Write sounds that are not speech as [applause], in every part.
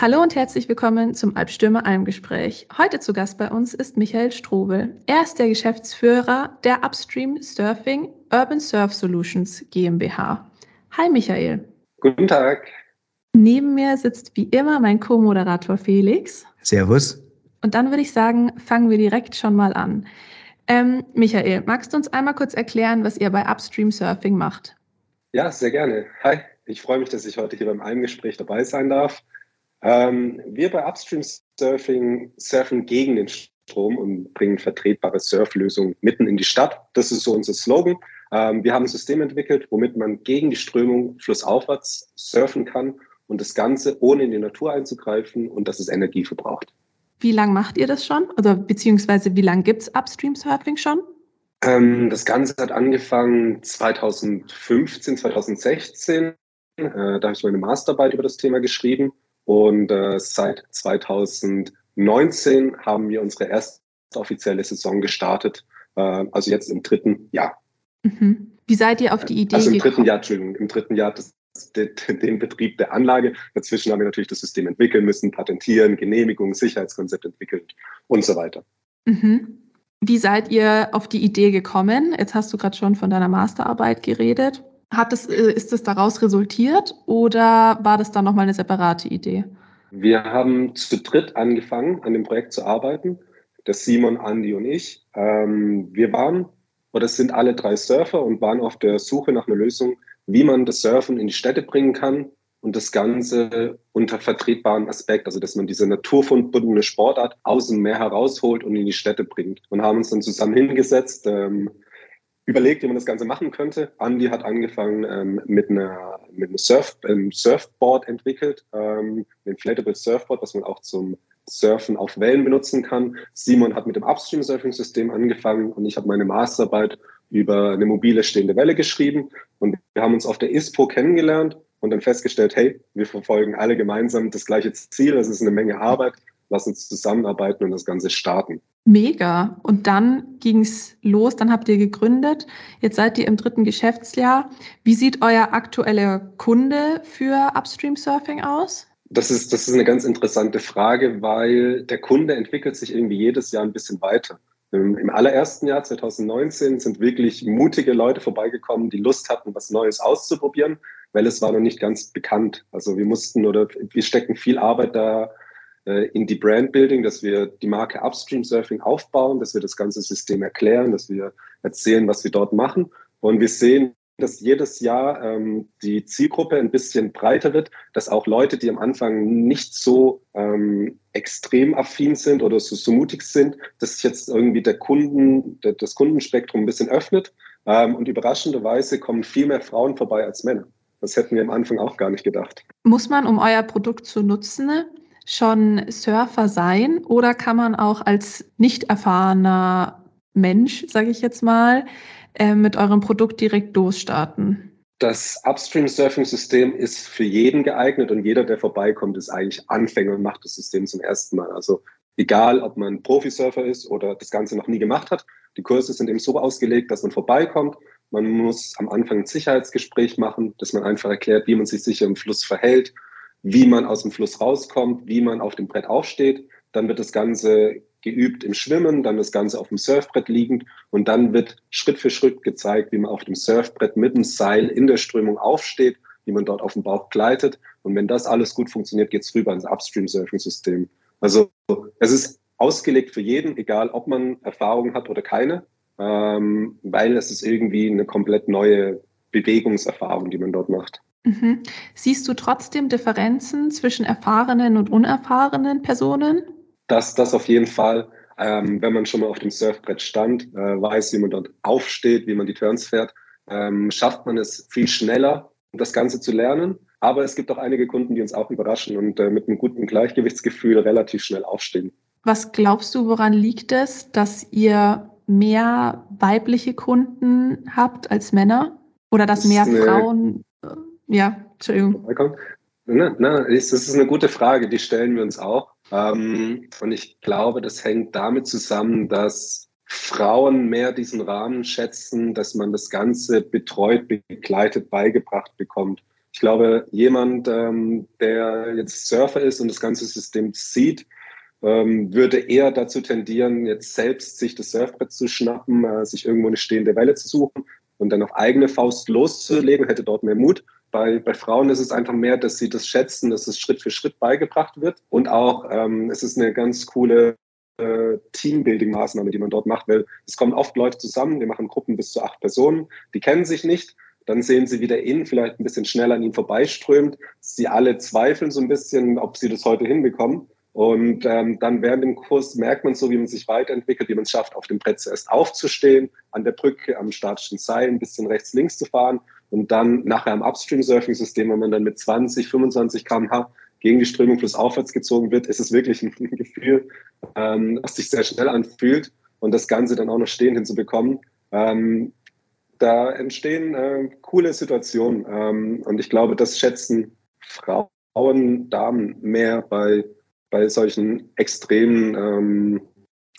Hallo und herzlich willkommen zum Albstürmer Almgespräch. Heute zu Gast bei uns ist Michael Strobel. Er ist der Geschäftsführer der Upstream Surfing Urban Surf Solutions GmbH. Hi Michael. Guten Tag. Neben mir sitzt wie immer mein Co-Moderator Felix. Servus. Und dann würde ich sagen, fangen wir direkt schon mal an. Ähm, Michael, magst du uns einmal kurz erklären, was ihr bei Upstream Surfing macht? Ja, sehr gerne. Hi, ich freue mich, dass ich heute hier beim Almgespräch dabei sein darf. Ähm, wir bei Upstream Surfing surfen gegen den Strom und bringen vertretbare Surflösungen mitten in die Stadt. Das ist so unser Slogan. Ähm, wir haben ein System entwickelt, womit man gegen die Strömung flussaufwärts surfen kann und das Ganze ohne in die Natur einzugreifen und dass es Energie verbraucht. Wie lange macht ihr das schon? Oder beziehungsweise wie lange gibt es Upstream Surfing schon? Ähm, das Ganze hat angefangen 2015, 2016. Äh, da habe ich meine Masterarbeit über das Thema geschrieben. Und äh, seit 2019 haben wir unsere erste offizielle Saison gestartet. Äh, also jetzt im dritten Jahr. Mhm. Wie seid ihr auf die Idee Also im gekommen? dritten Jahr, Entschuldigung, im dritten Jahr des, de, den Betrieb der Anlage. Dazwischen haben wir natürlich das System entwickeln müssen, patentieren, Genehmigung, Sicherheitskonzept entwickelt und so weiter. Mhm. Wie seid ihr auf die Idee gekommen? Jetzt hast du gerade schon von deiner Masterarbeit geredet. Hat das, äh, ist das daraus resultiert oder war das dann nochmal eine separate Idee? Wir haben zu dritt angefangen, an dem Projekt zu arbeiten. Der Simon, Andi und ich. Ähm, wir waren oder sind alle drei Surfer und waren auf der Suche nach einer Lösung, wie man das Surfen in die Städte bringen kann und das Ganze unter vertretbaren Aspekt, also dass man diese naturverbundene Sportart aus dem Meer herausholt und in die Städte bringt. Und haben uns dann zusammen hingesetzt, ähm, überlegt, wie man das Ganze machen könnte. Andy hat angefangen ähm, mit einer mit einem Surf, ähm, Surfboard entwickelt, ähm, ein Inflatable Surfboard, was man auch zum Surfen auf Wellen benutzen kann. Simon hat mit dem Upstream Surfing System angefangen und ich habe meine Masterarbeit über eine mobile stehende Welle geschrieben und wir haben uns auf der ISPO kennengelernt und dann festgestellt, hey, wir verfolgen alle gemeinsam das gleiche Ziel, es ist eine Menge Arbeit, lass uns zusammenarbeiten und das Ganze starten. Mega. Und dann ging es los, dann habt ihr gegründet. Jetzt seid ihr im dritten Geschäftsjahr. Wie sieht euer aktueller Kunde für Upstream Surfing aus? Das ist, das ist eine ganz interessante Frage, weil der Kunde entwickelt sich irgendwie jedes Jahr ein bisschen weiter. Im allerersten Jahr 2019 sind wirklich mutige Leute vorbeigekommen, die Lust hatten, was Neues auszuprobieren, weil es war noch nicht ganz bekannt. Also wir mussten oder wir stecken viel Arbeit da in die Brandbuilding, dass wir die Marke Upstream Surfing aufbauen, dass wir das ganze System erklären, dass wir erzählen, was wir dort machen. Und wir sehen, dass jedes Jahr ähm, die Zielgruppe ein bisschen breiter wird, dass auch Leute, die am Anfang nicht so ähm, extrem affin sind oder so, so mutig sind, dass sich jetzt irgendwie der Kunden, der, das Kundenspektrum ein bisschen öffnet. Ähm, und überraschenderweise kommen viel mehr Frauen vorbei als Männer. Das hätten wir am Anfang auch gar nicht gedacht. Muss man, um euer Produkt zu nutzen, schon Surfer sein oder kann man auch als nicht erfahrener Mensch, sage ich jetzt mal, äh, mit eurem Produkt direkt losstarten? Das Upstream Surfing System ist für jeden geeignet und jeder, der vorbeikommt, ist eigentlich Anfänger und macht das System zum ersten Mal. Also egal, ob man Profisurfer ist oder das Ganze noch nie gemacht hat. Die Kurse sind eben so ausgelegt, dass man vorbeikommt. Man muss am Anfang ein Sicherheitsgespräch machen, dass man einfach erklärt, wie man sich sicher im Fluss verhält, wie man aus dem Fluss rauskommt, wie man auf dem Brett aufsteht. Dann wird das Ganze geübt im Schwimmen, dann das Ganze auf dem Surfbrett liegend und dann wird Schritt für Schritt gezeigt, wie man auf dem Surfbrett mit dem Seil in der Strömung aufsteht, wie man dort auf dem Bauch gleitet. Und wenn das alles gut funktioniert, geht's rüber ins Upstream-Surfing-System. Also es ist ausgelegt für jeden, egal ob man Erfahrung hat oder keine, ähm, weil es ist irgendwie eine komplett neue Bewegungserfahrung, die man dort macht. Mhm. Siehst du trotzdem Differenzen zwischen erfahrenen und unerfahrenen Personen? Das, das auf jeden Fall. Ähm, wenn man schon mal auf dem Surfbrett stand, äh, weiß, wie man dort aufsteht, wie man die Turns fährt, ähm, schafft man es viel schneller, das Ganze zu lernen. Aber es gibt auch einige Kunden, die uns auch überraschen und äh, mit einem guten Gleichgewichtsgefühl relativ schnell aufstehen. Was glaubst du, woran liegt es, dass ihr mehr weibliche Kunden habt als Männer? Oder dass Das mehr Frauen, äh, ja, Entschuldigung. Na, na, ist- das ist eine gute Frage, die stellen wir uns auch. Ähm, und ich glaube, das hängt damit zusammen, dass Frauen mehr diesen Rahmen schätzen, dass man das Ganze betreut, begleitet, beigebracht bekommt. Ich glaube, jemand, ähm, der jetzt Surfer ist und das ganze System sieht, ähm, würde eher dazu tendieren, jetzt selbst sich das Surfbrett zu schnappen, äh, sich irgendwo eine stehende Welle zu suchen und dann auf eigene Faust loszulegen, hätte dort mehr Mut. Bei, bei Frauen ist es einfach mehr, dass sie das schätzen, dass es Schritt für Schritt beigebracht wird. Und auch ähm, es ist eine ganz coole äh, Teambuilding-Maßnahme, die man dort macht, weil es kommen oft Leute zusammen, wir machen Gruppen bis zu acht Personen, die kennen sich nicht. Dann sehen sie, wie der Innen vielleicht ein bisschen schneller an ihnen vorbeiströmt. Sie alle zweifeln so ein bisschen, ob sie das heute hinbekommen. Und ähm, dann während dem Kurs merkt man so, wie man sich weiterentwickelt, wie man es schafft, auf dem Brett zuerst aufzustehen, an der Brücke, am statischen Seil ein bisschen rechts, links zu fahren und dann nachher am Upstream-Surfing-System, wenn man dann mit 20, 25 km/h gegen die Strömung flussaufwärts gezogen wird, ist es wirklich ein [laughs] Gefühl, ähm, was sich sehr schnell anfühlt und das Ganze dann auch noch stehen hinzubekommen. Ähm, da entstehen äh, coole Situationen ähm, und ich glaube, das schätzen Frauen, Damen mehr bei bei solchen extremen ähm,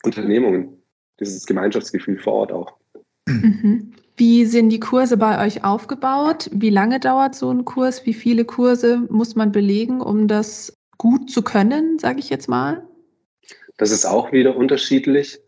Unternehmungen, dieses Gemeinschaftsgefühl vor Ort auch. Mhm. Wie sind die Kurse bei euch aufgebaut? Wie lange dauert so ein Kurs? Wie viele Kurse muss man belegen, um das gut zu können, sage ich jetzt mal? Das ist auch wieder unterschiedlich.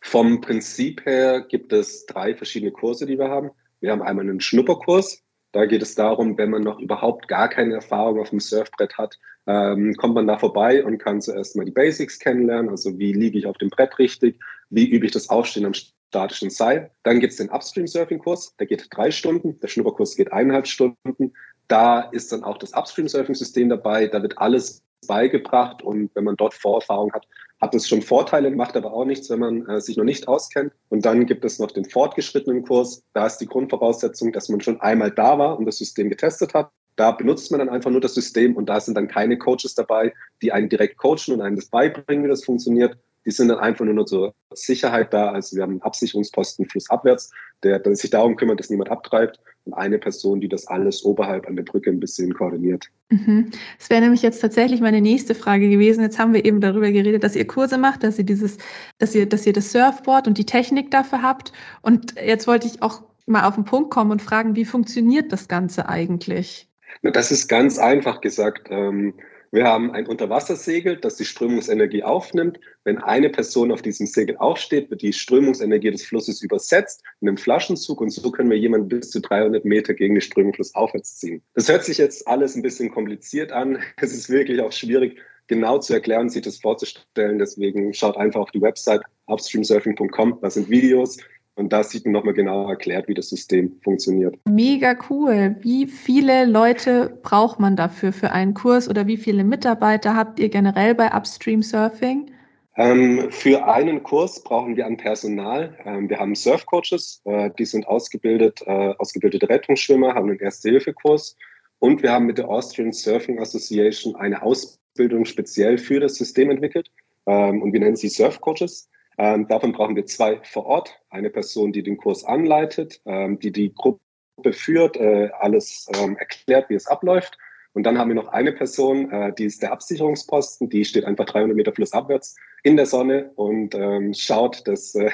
Vom Prinzip her gibt es drei verschiedene Kurse, die wir haben. Wir haben einmal einen Schnupperkurs. Da geht es darum, wenn man noch überhaupt gar keine Erfahrung auf dem Surfbrett hat, ähm, kommt man da vorbei und kann zuerst mal die Basics kennenlernen, also wie liege ich auf dem Brett richtig, wie übe ich das Aufstehen am statischen Seil. Dann gibt es den Upstream-Surfing-Kurs, der geht drei Stunden, der Schnupperkurs geht eineinhalb Stunden. Da ist dann auch das Upstream-Surfing-System dabei, da wird alles beigebracht und wenn man dort Vorerfahrung hat, hat es schon Vorteile, macht aber auch nichts, wenn man äh, sich noch nicht auskennt. Und dann gibt es noch den fortgeschrittenen Kurs. Da ist die Grundvoraussetzung, dass man schon einmal da war und das System getestet hat. Da benutzt man dann einfach nur das System und da sind dann keine Coaches dabei, die einen direkt coachen und einem das beibringen, wie das funktioniert, die sind dann einfach nur zur Sicherheit da. Also wir haben einen Absicherungsposten flussabwärts, der, der sich darum kümmert, dass niemand abtreibt und eine Person, die das alles oberhalb an der Brücke ein bisschen koordiniert. Mhm. Das wäre nämlich jetzt tatsächlich meine nächste Frage gewesen. Jetzt haben wir eben darüber geredet, dass ihr Kurse macht, dass ihr dieses, dass ihr, dass ihr das Surfboard und die Technik dafür habt. Und jetzt wollte ich auch mal auf den Punkt kommen und fragen, wie funktioniert das Ganze eigentlich? Na, das ist ganz einfach gesagt. Ähm, wir haben ein Unterwassersegel, das die Strömungsenergie aufnimmt. Wenn eine Person auf diesem Segel aufsteht, wird die Strömungsenergie des Flusses übersetzt in einem Flaschenzug und so können wir jemanden bis zu 300 Meter gegen den Strömung flussaufwärts ziehen. Das hört sich jetzt alles ein bisschen kompliziert an. [laughs] Es ist wirklich auch schwierig, genau zu erklären, sich das vorzustellen. Deswegen schaut einfach auf die Website upstreamsurfing.com. Da sind Videos. Und da sieht man nochmal genau erklärt, wie das System funktioniert. Mega cool. Wie viele Leute braucht man dafür für einen Kurs oder wie viele Mitarbeiter habt ihr generell bei Upstream Surfing? Ähm, für einen Kurs brauchen wir an Personal. Ähm, wir haben Surfcoaches, äh, die sind ausgebildet, äh, ausgebildete Rettungsschwimmer, haben einen Erste-Hilfe-Kurs und wir haben mit der Austrian Surfing Association eine Ausbildung speziell für das System entwickelt ähm, und wir nennen sie Surfcoaches. Ähm, davon brauchen wir zwei vor Ort. Eine Person, die den Kurs anleitet, ähm, die die Gruppe führt, äh, alles ähm, erklärt, wie es abläuft. Und dann haben wir noch eine Person, äh, die ist der Absicherungsposten, die steht einfach 300 Meter flussabwärts in der Sonne und ähm, schaut, dass, äh,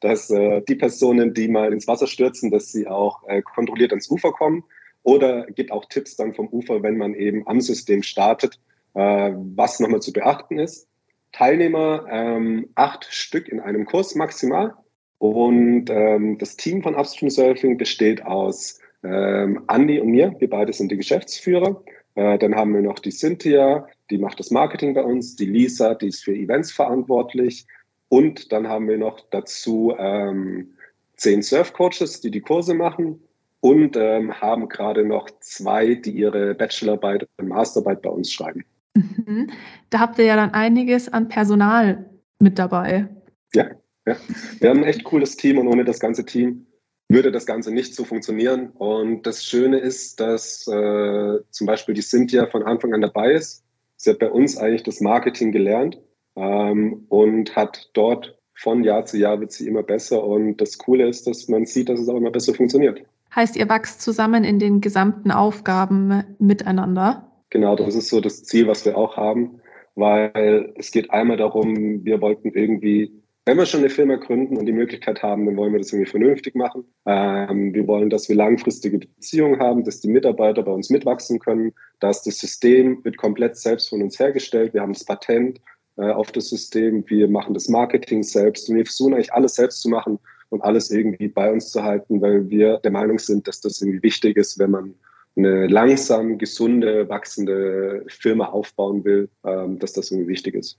dass äh, die Personen, die mal ins Wasser stürzen, dass sie auch äh, kontrolliert ans Ufer kommen. Oder gibt auch Tipps dann vom Ufer, wenn man eben am System startet, äh, was nochmal zu beachten ist. Teilnehmer, ähm, acht Stück in einem Kurs maximal. Und ähm, das Team von Upstream Surfing besteht aus ähm, Andy und mir. Wir beide sind die Geschäftsführer. Äh, dann haben wir noch die Cynthia, die macht das Marketing bei uns. Die Lisa, die ist für Events verantwortlich. Und dann haben wir noch dazu ähm, zehn Surfcoaches, die die Kurse machen. Und ähm, haben gerade noch zwei, die ihre Bachelorarbeit und Masterarbeit bei uns schreiben. Mhm. Da habt ihr ja dann einiges an Personal mit dabei. Ja, ja. Wir haben ein echt cooles Team und ohne das ganze Team würde das Ganze nicht so funktionieren. Und das Schöne ist, dass äh, zum Beispiel die Cynthia von Anfang an dabei ist. Sie hat bei uns eigentlich das Marketing gelernt ähm, und hat dort von Jahr zu Jahr wird sie immer besser. Und das Coole ist, dass man sieht, dass es auch immer besser funktioniert. Heißt, ihr wächst zusammen in den gesamten Aufgaben miteinander? Genau, das ist so das Ziel, was wir auch haben, weil es geht einmal darum, wir wollten irgendwie wenn wir schon eine Firma gründen und die Möglichkeit haben, dann wollen wir das irgendwie vernünftig machen. Ähm, wir wollen, dass wir langfristige Beziehungen haben, dass die Mitarbeiter bei uns mitwachsen können, dass das System wird komplett selbst von uns hergestellt. Wir haben das Patent äh, auf das System, wir machen das Marketing selbst und wir versuchen eigentlich alles selbst zu machen und alles irgendwie bei uns zu halten, weil wir der Meinung sind, dass das irgendwie wichtig ist, wenn man eine langsam gesunde, wachsende Firma aufbauen will, ähm, dass das irgendwie wichtig ist.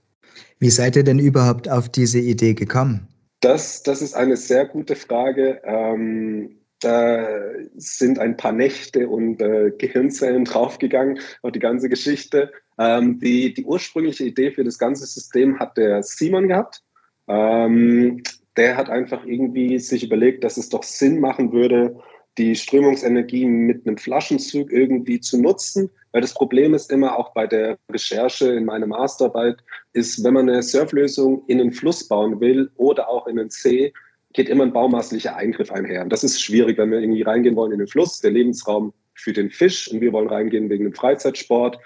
Wie seid ihr denn überhaupt auf diese Idee gekommen? Das, das ist eine sehr gute Frage. Ähm, da sind ein paar Nächte und äh, Gehirnzellen [laughs] draufgegangen auf die ganze Geschichte. Ähm, die, die ursprüngliche Idee für das ganze System hat der Simon gehabt. Ähm, der hat einfach irgendwie sich überlegt, dass es doch Sinn machen würde, die Strömungsenergie mit einem Flaschenzug irgendwie zu nutzen. Weil das Problem ist immer auch bei der Recherche in meiner Masterarbeit, ist, wenn man eine Surflösung in einen Fluss bauen will oder auch in einen See, geht immer ein baumaßlicher Eingriff einher. Und das ist schwierig, wenn wir irgendwie reingehen wollen in den Fluss, der Lebensraum für den Fisch und wir wollen reingehen wegen dem Freizeitsport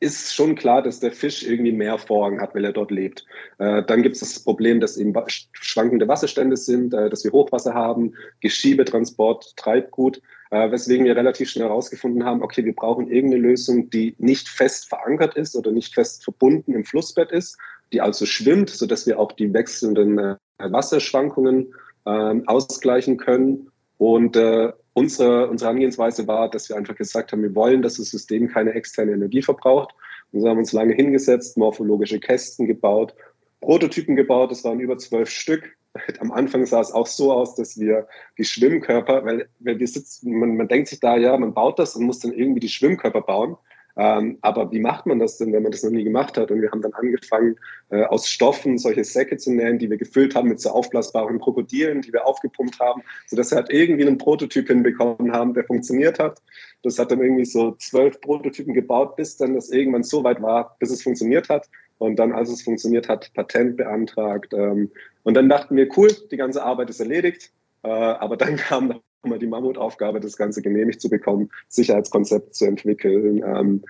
ist schon klar, dass der Fisch irgendwie mehr Vorrang hat, weil er dort lebt. Äh, dann gibt es das Problem, dass eben schwankende Wasserstände sind, äh, dass wir Hochwasser haben, Geschiebetransport, Treibgut, äh, weswegen wir relativ schnell herausgefunden haben, okay, wir brauchen irgendeine Lösung, die nicht fest verankert ist oder nicht fest verbunden im Flussbett ist, die also schwimmt, sodass wir auch die wechselnden äh, Wasserschwankungen ähm, ausgleichen können. Und äh, unsere, unsere Herangehensweise war, dass wir einfach gesagt haben, wir wollen, dass das System keine externe Energie verbraucht. Und so haben wir uns lange hingesetzt, morphologische Kästen gebaut, Prototypen gebaut, das waren über zwölf Stück. [laughs] Am Anfang sah es auch so aus, dass wir die Schwimmkörper, weil, weil wir sitzen, man, man denkt sich da, ja, man baut das und muss dann irgendwie die Schwimmkörper bauen. Ähm, aber wie macht man das denn, wenn man das noch nie gemacht hat? Und wir haben dann angefangen, äh, aus Stoffen solche Säcke zu nähen, die wir gefüllt haben mit so aufblasbaren Krokodilen, die wir aufgepumpt haben, sodass wir halt irgendwie einen Prototyp hinbekommen haben, der funktioniert hat. Das hat dann irgendwie so zwölf Prototypen gebaut, bis dann das irgendwann so weit war, bis es funktioniert hat. Und dann, als es funktioniert hat, Patent beantragt. Ähm, und dann dachten wir, cool, die ganze Arbeit ist erledigt. Äh, aber dann [laughs] kam mal die Mammutaufgabe, das Ganze genehmigt zu bekommen, Sicherheitskonzept zu entwickeln ähm,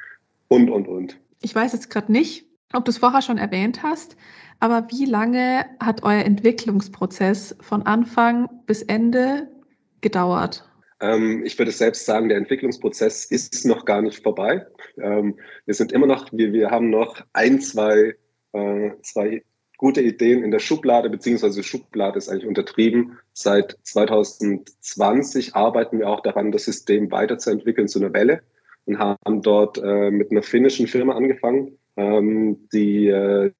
und, und, und. Ich weiß jetzt gerade nicht, ob du es vorher schon erwähnt hast, aber wie lange hat euer Entwicklungsprozess von Anfang bis Ende gedauert? Ähm, ich würde selbst sagen, der Entwicklungsprozess ist noch gar nicht vorbei. Ähm, wir sind immer noch, wir, wir haben noch ein, zwei, äh, zwei gute Ideen in der Schublade, beziehungsweise Schublade ist eigentlich untertrieben. Seit 2020 arbeiten wir auch daran, das System weiterzuentwickeln zu einer Welle und haben dort äh, mit einer finnischen Firma angefangen, ähm, die äh,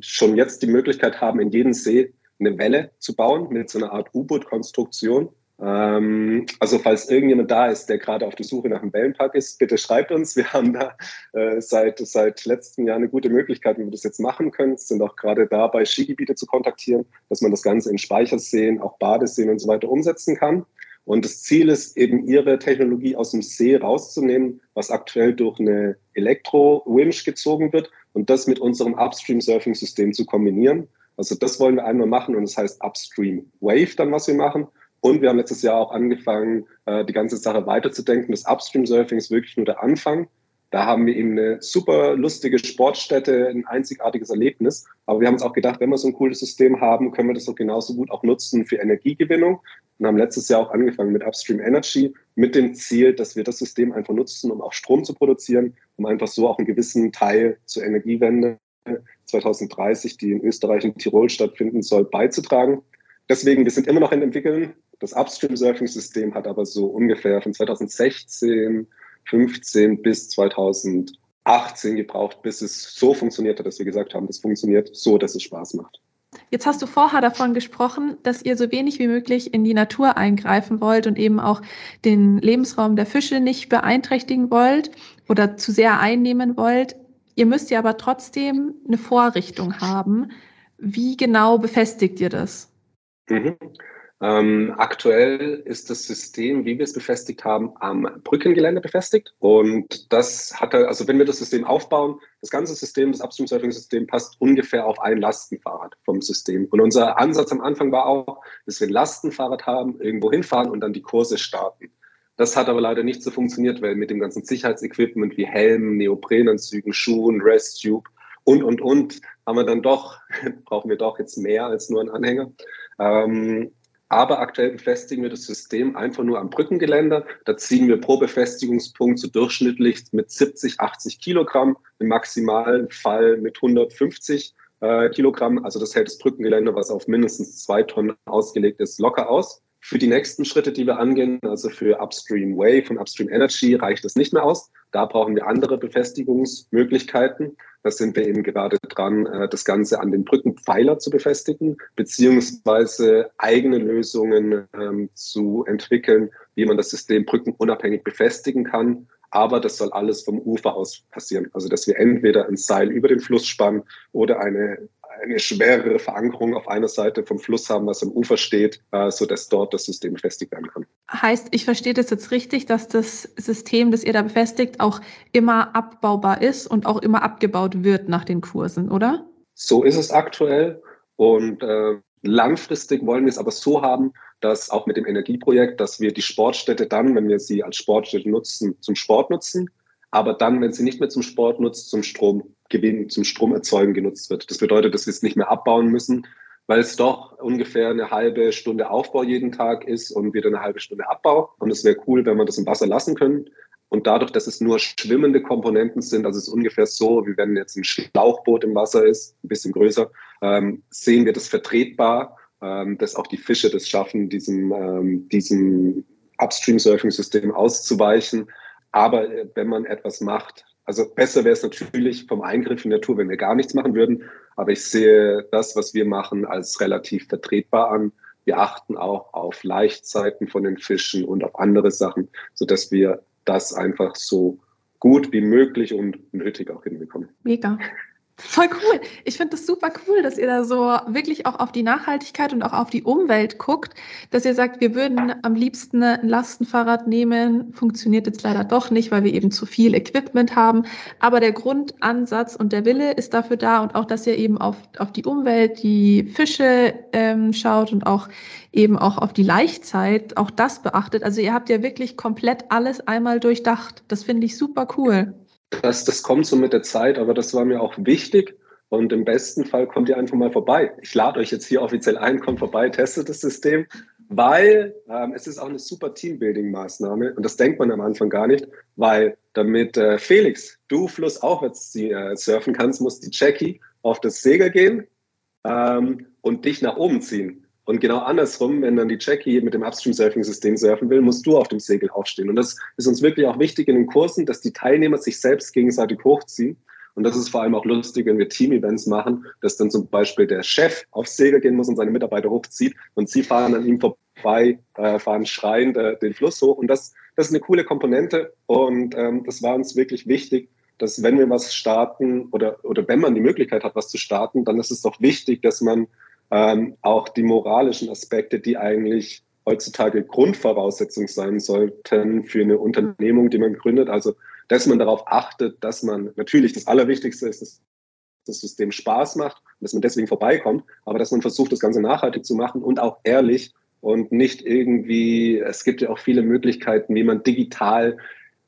schon jetzt die Möglichkeit haben, in jedem See eine Welle zu bauen mit so einer Art U-Boot-Konstruktion. Ähm, also falls irgendjemand da ist, der gerade auf der Suche nach einem Wellenpark ist, bitte schreibt uns. Wir haben da äh, seit, seit letztem Jahr eine gute Möglichkeit, wie wir das jetzt machen können. Sind auch gerade dabei, Skigebiete zu kontaktieren, dass man das Ganze in Speicherseen, auch Badeseen und so weiter umsetzen kann. Und das Ziel ist eben, ihre Technologie aus dem See rauszunehmen, was aktuell durch eine Elektro-Winch gezogen wird und das mit unserem Upstream-Surfing-System zu kombinieren. Also das wollen wir einmal machen und das heißt Upstream Wave dann, was wir machen. Und wir haben letztes Jahr auch angefangen, äh, die ganze Sache weiterzudenken. Das Upstream Surfing ist wirklich nur der Anfang. Da haben wir eben eine super lustige Sportstätte, ein einzigartiges Erlebnis. Aber wir haben uns auch gedacht, wenn wir so ein cooles System haben, können wir das doch genauso gut auch nutzen für Energiegewinnung. Und haben letztes Jahr auch angefangen mit Upstream Energy mit dem Ziel, dass wir das System einfach nutzen, um auch Strom zu produzieren, um einfach so auch einen gewissen Teil zur Energiewende 2030, die in Österreich und Tirol stattfinden soll, beizutragen. Deswegen, wir sind immer noch in Entwickeln. Das Upstream-Surfing-System hat aber so ungefähr von 2016, 15 bis 2018 gebraucht, bis es so funktioniert hat, dass wir gesagt haben, das funktioniert so, dass es Spaß macht. Jetzt hast du vorher davon gesprochen, dass ihr so wenig wie möglich in die Natur eingreifen wollt und eben auch den Lebensraum der Fische nicht beeinträchtigen wollt oder zu sehr einnehmen wollt. Ihr müsst ja aber trotzdem eine Vorrichtung haben. Wie genau befestigt ihr das? Mhm. Ähm, aktuell ist das System, wie wir es befestigt haben, am Brückengelände befestigt. Und das hatte, also wenn wir das System aufbauen, das ganze System, das Upstream Surfing System passt ungefähr auf ein Lastenfahrrad vom System. Und unser Ansatz am Anfang war auch, dass wir ein Lastenfahrrad haben, irgendwo hinfahren und dann die Kurse starten. Das hat aber leider nicht so funktioniert, weil mit dem ganzen Sicherheitsequipment wie Helmen, Neoprenanzügen, Schuhen, Resttube und, und, und, haben wir dann doch, [laughs] brauchen wir doch jetzt mehr als nur einen Anhänger. Ähm, aber aktuell befestigen wir das System einfach nur am Brückengeländer. Da ziehen wir pro Befestigungspunkt so durchschnittlich mit 70, 80 Kilogramm, im maximalen Fall mit 150 äh, Kilogramm. Also das hält das Brückengeländer, was auf mindestens zwei Tonnen ausgelegt ist, locker aus. Für die nächsten Schritte, die wir angehen, also für Upstream Wave und Upstream Energy, reicht das nicht mehr aus. Da brauchen wir andere Befestigungsmöglichkeiten. Da sind wir eben gerade dran, äh, das Ganze an den Brückenpfeiler zu befestigen, beziehungsweise eigene Lösungen ähm, zu entwickeln, wie man das System brückenunabhängig befestigen kann. Aber das soll alles vom Ufer aus passieren. Also, dass wir entweder ein Seil über den Fluss spannen oder eine eine schwerere Verankerung auf einer Seite vom Fluss haben, was am Ufer steht, äh, sodass dort das System befestigt werden kann. Heißt, ich verstehe das jetzt richtig, dass das System, das ihr da befestigt, auch immer abbaubar ist und auch immer abgebaut wird nach den Kursen, oder? So ist es aktuell und äh, langfristig wollen wir es aber so haben, dass auch mit dem Energieprojekt, dass wir die Sportstätte dann, wenn wir sie als Sportstätte nutzen, zum Sport nutzen aber dann, wenn sie nicht mehr zum Sport nutzt, zum Stromgewinn, zum Stromerzeugen genutzt wird. Das bedeutet, dass wir es nicht mehr abbauen müssen, weil es doch ungefähr eine halbe Stunde Aufbau jeden Tag ist und wieder eine halbe Stunde Abbau. Und es wäre cool, wenn wir das im Wasser lassen können. Und dadurch, dass es nur schwimmende Komponenten sind, also es ist ungefähr so, wie wenn jetzt ein Schlauchboot im Wasser ist, ein bisschen größer, ähm, sehen wir das vertretbar, ähm, dass auch die Fische das schaffen, diesem, ähm, diesem Upstream-Surfing-System auszuweichen aber äh, wenn man etwas macht, also besser wäre es natürlich vom Eingriff in Natur, wenn wir gar nichts machen würden. Aber ich sehe das, was wir machen, als relativ vertretbar an. Wir achten auch auf Leichtzeiten von den Fischen und auf andere Sachen, sodass wir das einfach so gut wie möglich und nötig auch hinbekommen. Mega. Voll cool. Ich finde das super cool, dass ihr da so wirklich auch auf die Nachhaltigkeit und auch auf die Umwelt guckt, dass ihr sagt, wir würden am liebsten ein Lastenfahrrad nehmen. Funktioniert jetzt leider doch nicht, weil wir eben zu viel Equipment haben. Aber der Grundansatz und der Wille ist dafür da und auch, dass ihr eben auf, auf die Umwelt, die Fische ähm, schaut und auch eben auch auf die Laichzeit, auch das beachtet. Also ihr habt ja wirklich komplett alles einmal durchdacht. Das finde ich super cool das, das kommt so mit der Zeit, aber das war mir auch wichtig. Und im besten Fall kommt ihr einfach mal vorbei. Ich lade euch jetzt hier offiziell ein, kommt vorbei, testet das System, weil ähm, es ist auch eine super Teambuilding-Maßnahme. Und das denkt man am Anfang gar nicht, weil damit äh, Felix, du flussaufwärts äh, surfen kannst, muss die Jackie auf das Segel gehen ähm, und dich nach oben ziehen. Und genau andersrum, wenn dann die Jackie mit dem Upstream-Surfing-System surfen will, musst du auf dem Segel aufstehen. Und das ist uns wirklich auch wichtig in den Kursen, dass die Teilnehmer sich selbst gegenseitig hochziehen. Und das ist vor allem auch lustig, wenn wir Team-Events machen, dass dann zum Beispiel der Chef aufs Segel gehen muss und seine Mitarbeiter hochzieht und sie fahren an ihm vorbei, äh, fahren schreiend äh, den Fluss hoch. Und das, das ist eine coole Komponente. Und ähm, das war uns wirklich wichtig, dass wenn wir was starten oder, oder wenn man die Möglichkeit hat, was zu starten, dann ist es doch wichtig, dass man ähm, auch die moralischen Aspekte, die eigentlich heutzutage Grundvoraussetzung sein sollten für eine Unternehmung, die man gründet. Also, dass man darauf achtet, dass man natürlich das Allerwichtigste ist, dass das System Spaß macht dass man deswegen vorbeikommt, aber dass man versucht, das Ganze nachhaltig zu machen und auch ehrlich und nicht irgendwie, es gibt ja auch viele Möglichkeiten, wie man digital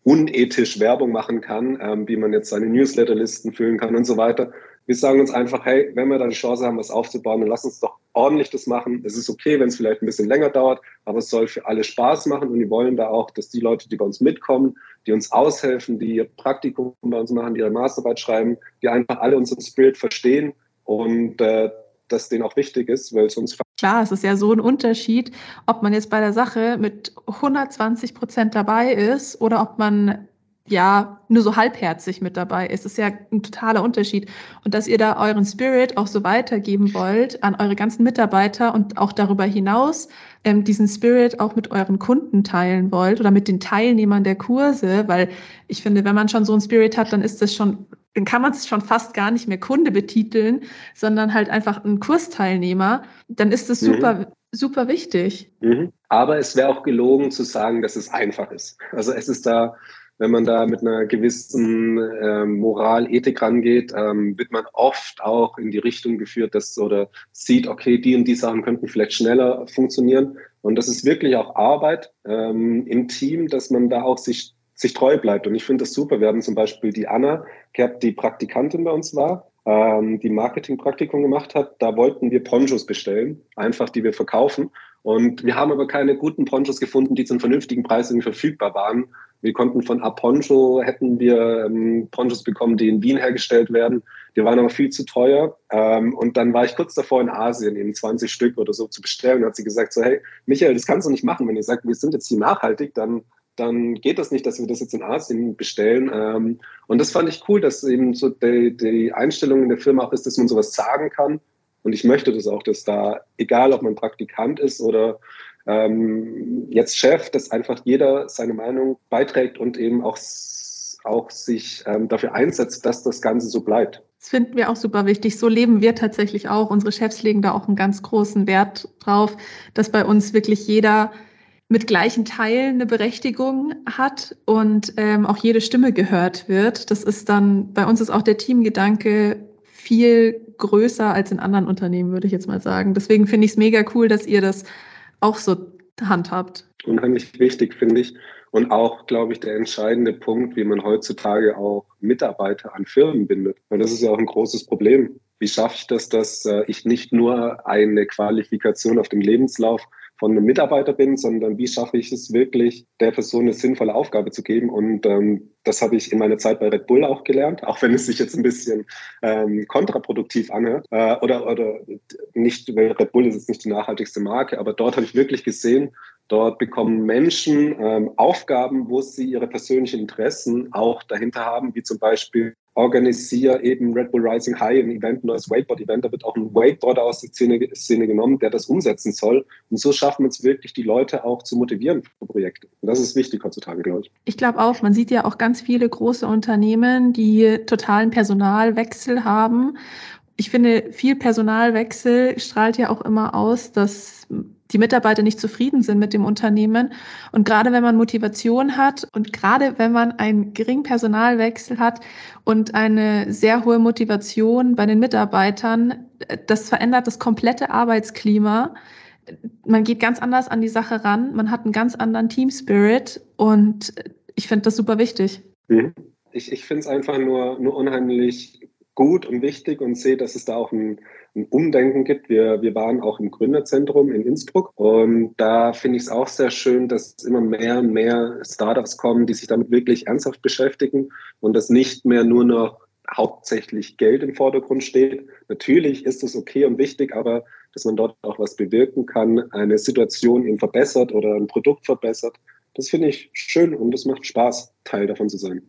unethisch Werbung machen kann, ähm, wie man jetzt seine Newsletterlisten füllen kann und so weiter. Wir sagen uns einfach, hey, wenn wir da die Chance haben, was aufzubauen, dann lass uns doch ordentlich das machen. Es ist okay, wenn es vielleicht ein bisschen länger dauert, aber es soll für alle Spaß machen und wir wollen da auch, dass die Leute, die bei uns mitkommen, die uns aushelfen, die ihr Praktikum bei uns machen, die ihre Masterarbeit schreiben, die einfach alle unseren Spirit verstehen und äh, das denen auch wichtig ist, weil es uns Klar, es ist ja so ein Unterschied, ob man jetzt bei der Sache mit 120 Prozent dabei ist oder ob man ja nur so halbherzig mit dabei ist. Das ist ja ein totaler Unterschied. Und dass ihr da euren Spirit auch so weitergeben wollt an eure ganzen Mitarbeiter und auch darüber hinaus ähm, diesen Spirit auch mit euren Kunden teilen wollt oder mit den Teilnehmern der Kurse, weil ich finde, wenn man schon so einen Spirit hat, dann ist das schon, dann kann man es schon fast gar nicht mehr Kunde betiteln, sondern halt einfach ein Kursteilnehmer. Dann ist das mhm. super, super wichtig. Mhm. Aber es wäre auch gelogen zu sagen, dass es einfach ist. Also es ist da wenn man da mit einer gewissen ähm, Moral, Ethik rangeht, ähm, wird man oft auch in die Richtung geführt, dass oder sieht, okay, die und die Sachen könnten vielleicht schneller funktionieren. Und das ist wirklich auch Arbeit ähm, im Team, dass man da auch sich, sich treu bleibt. Und ich finde das super. Wir haben zum Beispiel die Anna die Praktikantin bei uns war. Ähm, die Marketingpraktikum gemacht hat, da wollten wir Ponchos bestellen, einfach die wir verkaufen. Und wir haben aber keine guten Ponchos gefunden, die zu einem vernünftigen Preis verfügbar waren. Wir konnten von Aponcho, hätten wir ähm, Ponchos bekommen, die in Wien hergestellt werden. Die waren aber viel zu teuer. Ähm, und dann war ich kurz davor in Asien, eben 20 Stück oder so zu bestellen. Und hat sie gesagt so, hey, Michael, das kannst du nicht machen. Wenn ihr sagt, wir sind jetzt hier nachhaltig, dann dann geht das nicht, dass wir das jetzt in Asien bestellen. Ähm, und das fand ich cool, dass eben so die, die Einstellung in der Firma auch ist, dass man sowas sagen kann. Und ich möchte das auch, dass da, egal ob man Praktikant ist oder ähm, jetzt Chef, dass einfach jeder seine Meinung beiträgt und eben auch, auch sich ähm, dafür einsetzt, dass das Ganze so bleibt. Das finden wir auch super wichtig. So leben wir tatsächlich auch. Unsere Chefs legen da auch einen ganz großen Wert drauf, dass bei uns wirklich jeder mit gleichen Teilen eine Berechtigung hat und ähm, auch jede Stimme gehört wird. Das ist dann, bei uns ist auch der Teamgedanke viel größer als in anderen Unternehmen, würde ich jetzt mal sagen. Deswegen finde ich es mega cool, dass ihr das auch so handhabt. Unheimlich wichtig, finde ich. Und auch, glaube ich, der entscheidende Punkt, wie man heutzutage auch Mitarbeiter an Firmen bindet. Weil das ist ja auch ein großes Problem. Wie schaffe ich das, dass äh, ich nicht nur eine Qualifikation auf dem Lebenslauf von einem Mitarbeiter bin, sondern wie schaffe ich es wirklich, der Person eine sinnvolle Aufgabe zu geben. Und ähm, das habe ich in meiner Zeit bei Red Bull auch gelernt, auch wenn es sich jetzt ein bisschen ähm, kontraproduktiv anhört. Äh, oder, oder nicht, weil Red Bull ist jetzt nicht die nachhaltigste Marke, aber dort habe ich wirklich gesehen, Dort bekommen Menschen ähm, Aufgaben, wo sie ihre persönlichen Interessen auch dahinter haben, wie zum Beispiel organisiere eben Red Bull Rising High, ein Event, ein neues Wakeboard-Event. Da wird auch ein Wakeboarder aus der Szene, Szene, genommen, der das umsetzen soll. Und so schaffen wir es wirklich, die Leute auch zu motivieren für Projekte. Und das ist wichtig heutzutage, glaube ich. Ich glaube auch, man sieht ja auch ganz viele große Unternehmen, die totalen Personalwechsel haben. Ich finde, viel Personalwechsel strahlt ja auch immer aus, dass die Mitarbeiter nicht zufrieden sind mit dem Unternehmen. Und gerade wenn man Motivation hat und gerade wenn man einen geringen Personalwechsel hat und eine sehr hohe Motivation bei den Mitarbeitern, das verändert das komplette Arbeitsklima. Man geht ganz anders an die Sache ran, man hat einen ganz anderen Team Spirit und ich finde das super wichtig. Mhm. Ich, ich finde es einfach nur, nur unheimlich gut und wichtig und sehe, dass es da auch ein ein Umdenken gibt. Wir, wir waren auch im Gründerzentrum in Innsbruck und da finde ich es auch sehr schön, dass immer mehr und mehr Startups kommen, die sich damit wirklich ernsthaft beschäftigen und dass nicht mehr nur noch hauptsächlich Geld im Vordergrund steht. Natürlich ist es okay und wichtig, aber dass man dort auch was bewirken kann, eine Situation eben verbessert oder ein Produkt verbessert, das finde ich schön und es macht Spaß, Teil davon zu sein.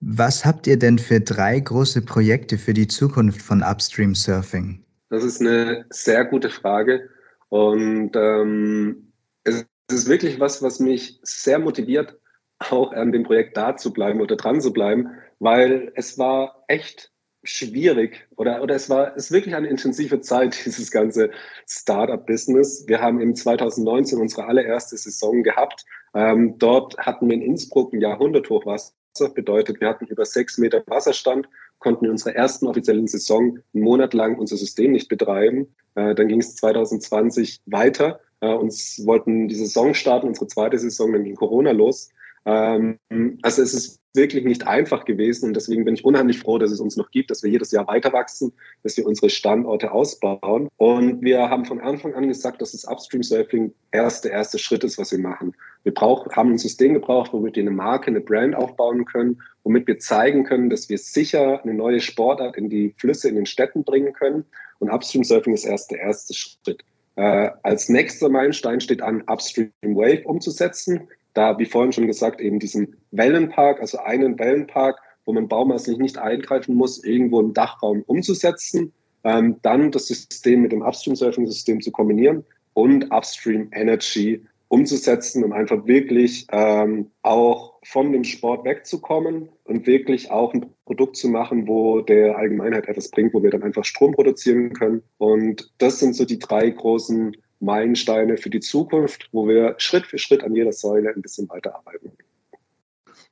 Was habt ihr denn für drei große Projekte für die Zukunft von Upstream Surfing? Das ist eine sehr gute Frage. Und ähm, es ist wirklich was, was mich sehr motiviert, auch an dem Projekt da zu bleiben oder dran zu bleiben, weil es war echt schwierig oder, oder es war es ist wirklich eine intensive [laughs] Zeit, dieses ganze Startup-Business. Wir haben im 2019 unsere allererste Saison gehabt. Ähm, dort hatten wir in Innsbruck ein Jahrhunderthochwasser. Bedeutet, wir hatten über sechs Meter Wasserstand konnten in unserer ersten offiziellen Saison einen Monat lang unser System nicht betreiben. Äh, dann ging es 2020 weiter. Äh, uns wollten die Saison starten, unsere zweite Saison, dann ging Corona los. Ähm, also es ist wirklich nicht einfach gewesen und deswegen bin ich unheimlich froh, dass es uns noch gibt, dass wir jedes Jahr weiter wachsen, dass wir unsere Standorte ausbauen. Und wir haben von Anfang an gesagt, dass das Upstream Surfing erst der erste Schritt ist, was wir machen. Wir brauch, haben ein System gebraucht, womit wir eine Marke, eine Brand aufbauen können, womit wir zeigen können, dass wir sicher eine neue Sportart in die Flüsse, in den Städten bringen können. Und Upstream Surfing ist erst der erste Schritt. Äh, als nächster Meilenstein steht an, Upstream Wave umzusetzen da, wie vorhin schon gesagt, eben diesen Wellenpark, also einen Wellenpark, wo man baumaßlich nicht eingreifen muss, irgendwo im Dachraum umzusetzen, ähm, dann das System mit dem Upstream-Surfing-System zu kombinieren und Upstream Energy umzusetzen, um einfach wirklich ähm, auch von dem Sport wegzukommen und wirklich auch ein Produkt zu machen, wo der Allgemeinheit etwas bringt, wo wir dann einfach Strom produzieren können. Und das sind so die drei großen Meilensteine für die Zukunft, wo wir Schritt für Schritt an jeder Säule ein bisschen weiterarbeiten.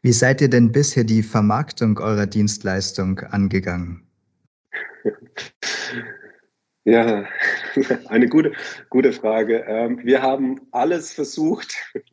Wie seid ihr denn bisher die Vermarktung eurer Dienstleistung angegangen? [laughs] Ja, [laughs] eine gute, gute Frage. Ähm, wir haben alles versucht. [laughs]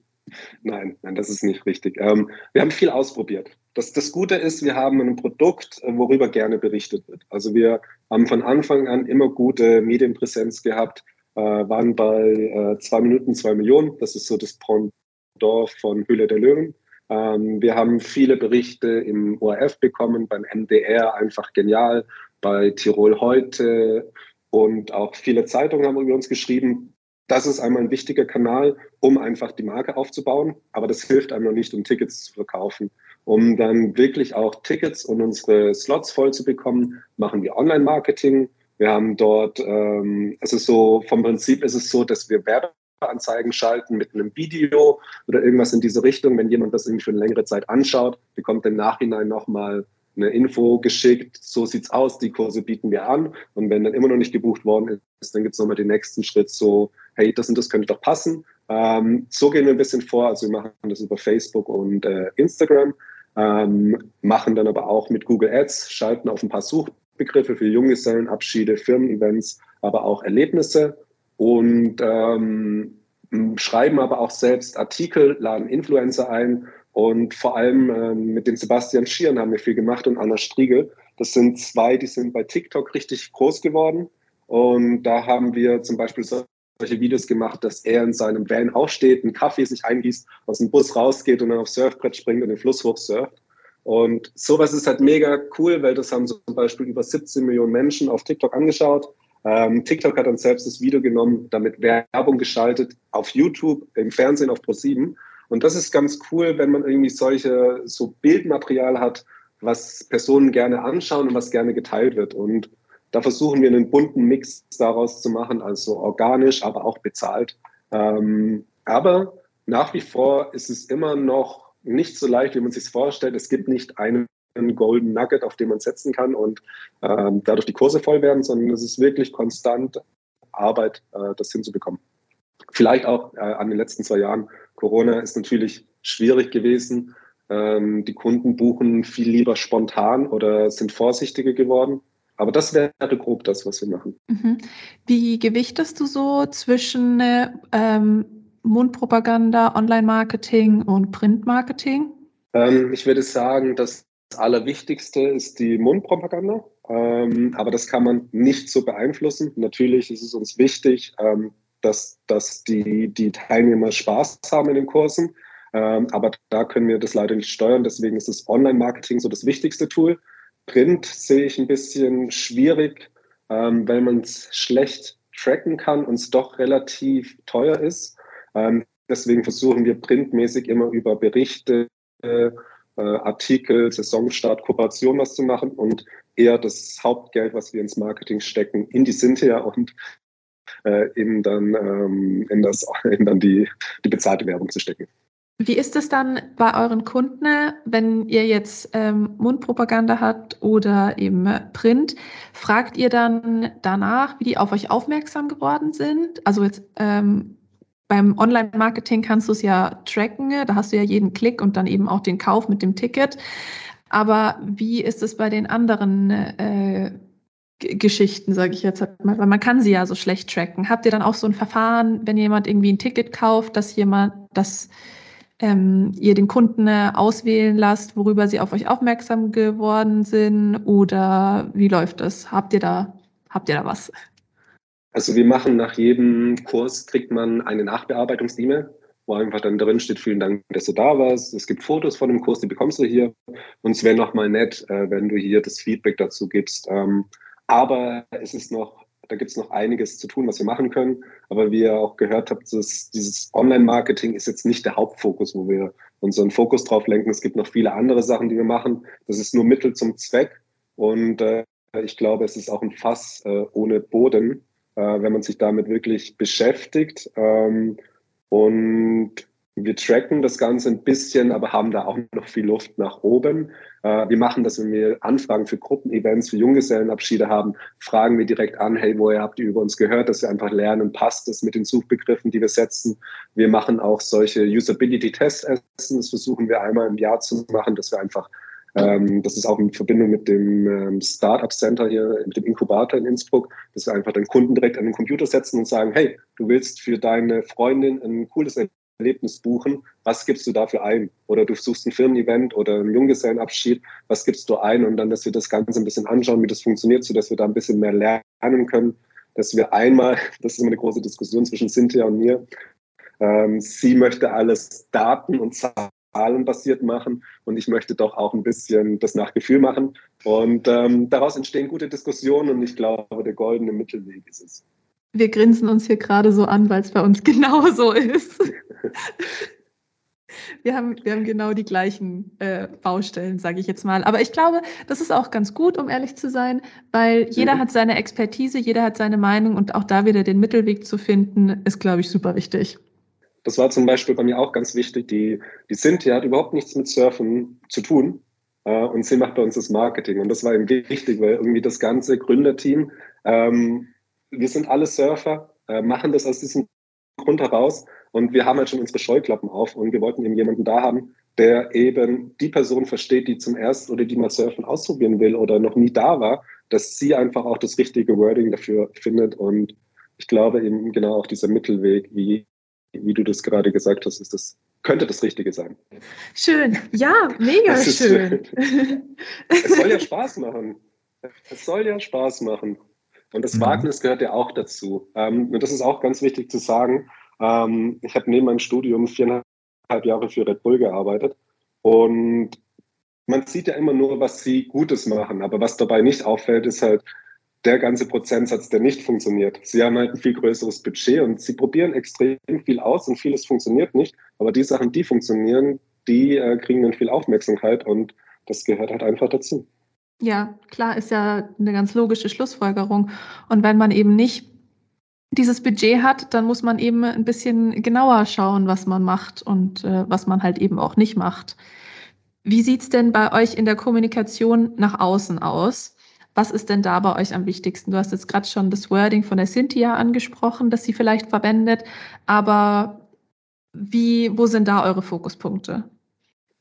Nein, nein, das ist nicht richtig. Ähm, wir haben viel ausprobiert. das, das Gute ist, wir haben ein Produkt, worüber gerne berichtet wird. Also wir haben von Anfang an immer gute Medienpräsenz gehabt, äh, waren bei äh, zwei Minuten, zwei Millionen. Das ist so das Pendant von Höhle der Löwen. Ähm, wir haben viele Berichte im ORF bekommen, beim MDR einfach genial, bei Tirol heute und auch viele Zeitungen haben über uns geschrieben. Das ist einmal ein wichtiger Kanal, um einfach die Marke aufzubauen, aber das hilft einem noch nicht, um Tickets zu verkaufen. Um dann wirklich auch Tickets und unsere Slots voll zu bekommen, machen wir Online-Marketing. Wir haben dort, ähm, es ist so, vom Prinzip ist es so, dass wir Werbeanzeigen schalten mit einem Video oder irgendwas in diese Richtung. Wenn jemand das irgendwie für eine längere Zeit anschaut, bekommt im Nachhinein nochmal eine Info geschickt, so sieht's aus, die Kurse bieten wir an. Und wenn dann immer noch nicht gebucht worden ist, dann gibt's nochmal den nächsten Schritt so, hey, das und das könnte doch passen. Ähm, so gehen wir ein bisschen vor. Also wir machen das über Facebook und äh, Instagram, ähm, machen dann aber auch mit Google Ads, schalten auf ein paar Suchbegriffe für Junggesellenabschiede, Firmen-Events, aber auch Erlebnisse und ähm, schreiben aber auch selbst Artikel, laden Influencer ein und vor allem ähm, mit dem Sebastian Schieren haben wir viel gemacht und Anna Striegel. Das sind zwei, die sind bei TikTok richtig groß geworden. Und da haben wir zum Beispiel solche Videos gemacht, dass er in seinem Van aufsteht, einen Kaffee sich eingießt, aus dem Bus rausgeht und dann aufs Surfbrett springt und den Fluss hochsurft. Und sowas ist halt mega cool, weil das haben zum Beispiel über 17 Millionen Menschen auf TikTok angeschaut. Ähm, TikTok hat dann selbst das Video genommen, damit Werbung geschaltet auf YouTube, im Fernsehen auf Pro7 und das ist ganz cool, wenn man irgendwie solche, so Bildmaterial hat, was Personen gerne anschauen und was gerne geteilt wird. Und da versuchen wir einen bunten Mix daraus zu machen, also organisch, aber auch bezahlt. Ähm, aber nach wie vor ist es immer noch nicht so leicht, wie man sich vorstellt. Es gibt nicht einen Golden Nugget, auf den man setzen kann und ähm, dadurch die Kurse voll werden, sondern es ist wirklich konstant Arbeit, äh, das hinzubekommen. Vielleicht auch äh, an den letzten zwei Jahren Corona ist natürlich schwierig gewesen. Ähm, die Kunden buchen viel lieber spontan oder sind vorsichtiger geworden. Aber das wäre grob das, was wir machen. Mhm. Wie gewichtest du so zwischen ähm, Mundpropaganda, Online-Marketing und Printmarketing? Ähm, ich würde sagen, das Allerwichtigste ist die Mundpropaganda. Ähm, aber das kann man nicht so beeinflussen. Natürlich ist es uns wichtig, ähm, dass, dass die, die Teilnehmer Spaß haben in den Kursen. Ähm, aber da können wir das leider nicht steuern. Deswegen ist das Online-Marketing so das wichtigste Tool. Print sehe ich ein bisschen schwierig, ähm, weil man es schlecht tracken kann und es doch relativ teuer ist. Ähm, deswegen versuchen wir printmäßig immer über Berichte, äh, Artikel, Saisonstart, Kooperation was zu machen und eher das Hauptgeld, was wir ins Marketing stecken, in die Cynthia und äh, in dann, ähm, in das, [laughs] in dann die, die bezahlte Werbung zu stecken. Wie ist es dann bei euren Kunden, wenn ihr jetzt ähm, Mundpropaganda habt oder eben Print? Fragt ihr dann danach, wie die auf euch aufmerksam geworden sind? Also jetzt ähm, beim Online-Marketing kannst du es ja tracken, da hast du ja jeden Klick und dann eben auch den Kauf mit dem Ticket. Aber wie ist es bei den anderen äh, Geschichten, sage ich jetzt mal, weil man kann sie ja so schlecht tracken. Habt ihr dann auch so ein Verfahren, wenn jemand irgendwie ein Ticket kauft, dass jemand, dass ähm, ihr den Kunden äh, auswählen lasst, worüber sie auf euch aufmerksam geworden sind oder wie läuft das? Habt ihr da, habt ihr da was? Also wir machen nach jedem Kurs kriegt man eine Nachbearbeitungs-E-Mail, wo einfach dann drin steht, vielen Dank, dass du da warst. Es gibt Fotos von dem Kurs, die bekommst du hier. Und es wäre nochmal nett, äh, wenn du hier das Feedback dazu gibst. Aber es ist noch, da gibt es noch einiges zu tun, was wir machen können. Aber wie ihr auch gehört habt, das, dieses Online-Marketing ist jetzt nicht der Hauptfokus, wo wir unseren Fokus drauf lenken. Es gibt noch viele andere Sachen, die wir machen. Das ist nur Mittel zum Zweck. Und äh, ich glaube, es ist auch ein Fass äh, ohne Boden, äh, wenn man sich damit wirklich beschäftigt. Ähm, und wir tracken das Ganze ein bisschen, aber haben da auch noch viel Luft nach oben. Äh, wir machen das, wenn wir Anfragen für Gruppenevents, für Junggesellenabschiede haben, fragen wir direkt an, hey, woher habt ihr über uns gehört, dass wir einfach lernen, passt es mit den Suchbegriffen, die wir setzen. Wir machen auch solche Usability-Tests. Das versuchen wir einmal im Jahr zu machen, dass wir einfach ähm, das ist auch in Verbindung mit dem ähm, Startup Center hier, mit dem Inkubator in Innsbruck, dass wir einfach den Kunden direkt an den Computer setzen und sagen, hey, du willst für deine Freundin ein cooles Erlebnis buchen, was gibst du dafür ein? Oder du suchst ein Firmen-Event oder einen Junggesellenabschied, was gibst du ein? Und dann, dass wir das Ganze ein bisschen anschauen, wie das funktioniert, sodass wir da ein bisschen mehr lernen können, dass wir einmal, [laughs] das ist immer eine große Diskussion zwischen Cynthia und mir, ähm, sie möchte alles Daten und Zahlenbasiert machen und ich möchte doch auch ein bisschen das nach Gefühl machen. Und ähm, daraus entstehen gute Diskussionen und ich glaube, der goldene Mittelweg ist es. Wir grinsen uns hier gerade so an, weil es bei uns [laughs] genauso ist. Wir haben, wir haben genau die gleichen äh, Baustellen, sage ich jetzt mal. Aber ich glaube, das ist auch ganz gut, um ehrlich zu sein, weil jeder mhm. hat seine Expertise, jeder hat seine Meinung und auch da wieder den Mittelweg zu finden, ist, glaube ich, super wichtig. Das war zum Beispiel bei mir auch ganz wichtig. Die, die Cynthia hat überhaupt nichts mit Surfen zu tun. Äh, und sie macht bei uns das Marketing. Und das war eben wichtig, weil irgendwie das ganze Gründerteam, ähm, wir sind alle Surfer, äh, machen das aus diesem Grund heraus. Und wir haben halt schon unsere Scheuklappen auf und wir wollten eben jemanden da haben, der eben die Person versteht, die zum ersten oder die mal Surfen ausprobieren will oder noch nie da war, dass sie einfach auch das richtige Wording dafür findet. Und ich glaube eben genau auch dieser Mittelweg, wie wie du das gerade gesagt hast, ist das, könnte das Richtige sein. Schön, ja, mega schön. es soll ja Spaß machen. Es soll ja Spaß machen. Und das mhm. Wagnis gehört ja auch dazu. Ähm, und das ist auch ganz wichtig zu sagen. Ähm, ich habe neben meinem Studium viereinhalb Jahre für Red Bull gearbeitet. Und man sieht ja immer nur, was sie Gutes machen. Aber was dabei nicht auffällt, ist halt, der ganze Prozentsatz, der nicht funktioniert. Sie haben halt ein viel größeres Budget und sie probieren extrem viel aus und vieles funktioniert nicht. Aber die Sachen, die funktionieren, die äh, kriegen dann viel Aufmerksamkeit und das gehört halt einfach dazu. Ja, klar, ist ja eine ganz logische Schlussfolgerung. Und wenn man eben nicht dieses Budget hat, dann muss man eben ein bisschen genauer schauen, was man macht und äh, was man halt eben auch nicht macht. Wie sieht es denn bei euch in der Kommunikation nach außen aus? Was ist denn da bei euch am wichtigsten? Du hast jetzt gerade schon das Wording von der Cynthia angesprochen, das sie vielleicht verwendet, aber wie, wo sind da eure Fokuspunkte?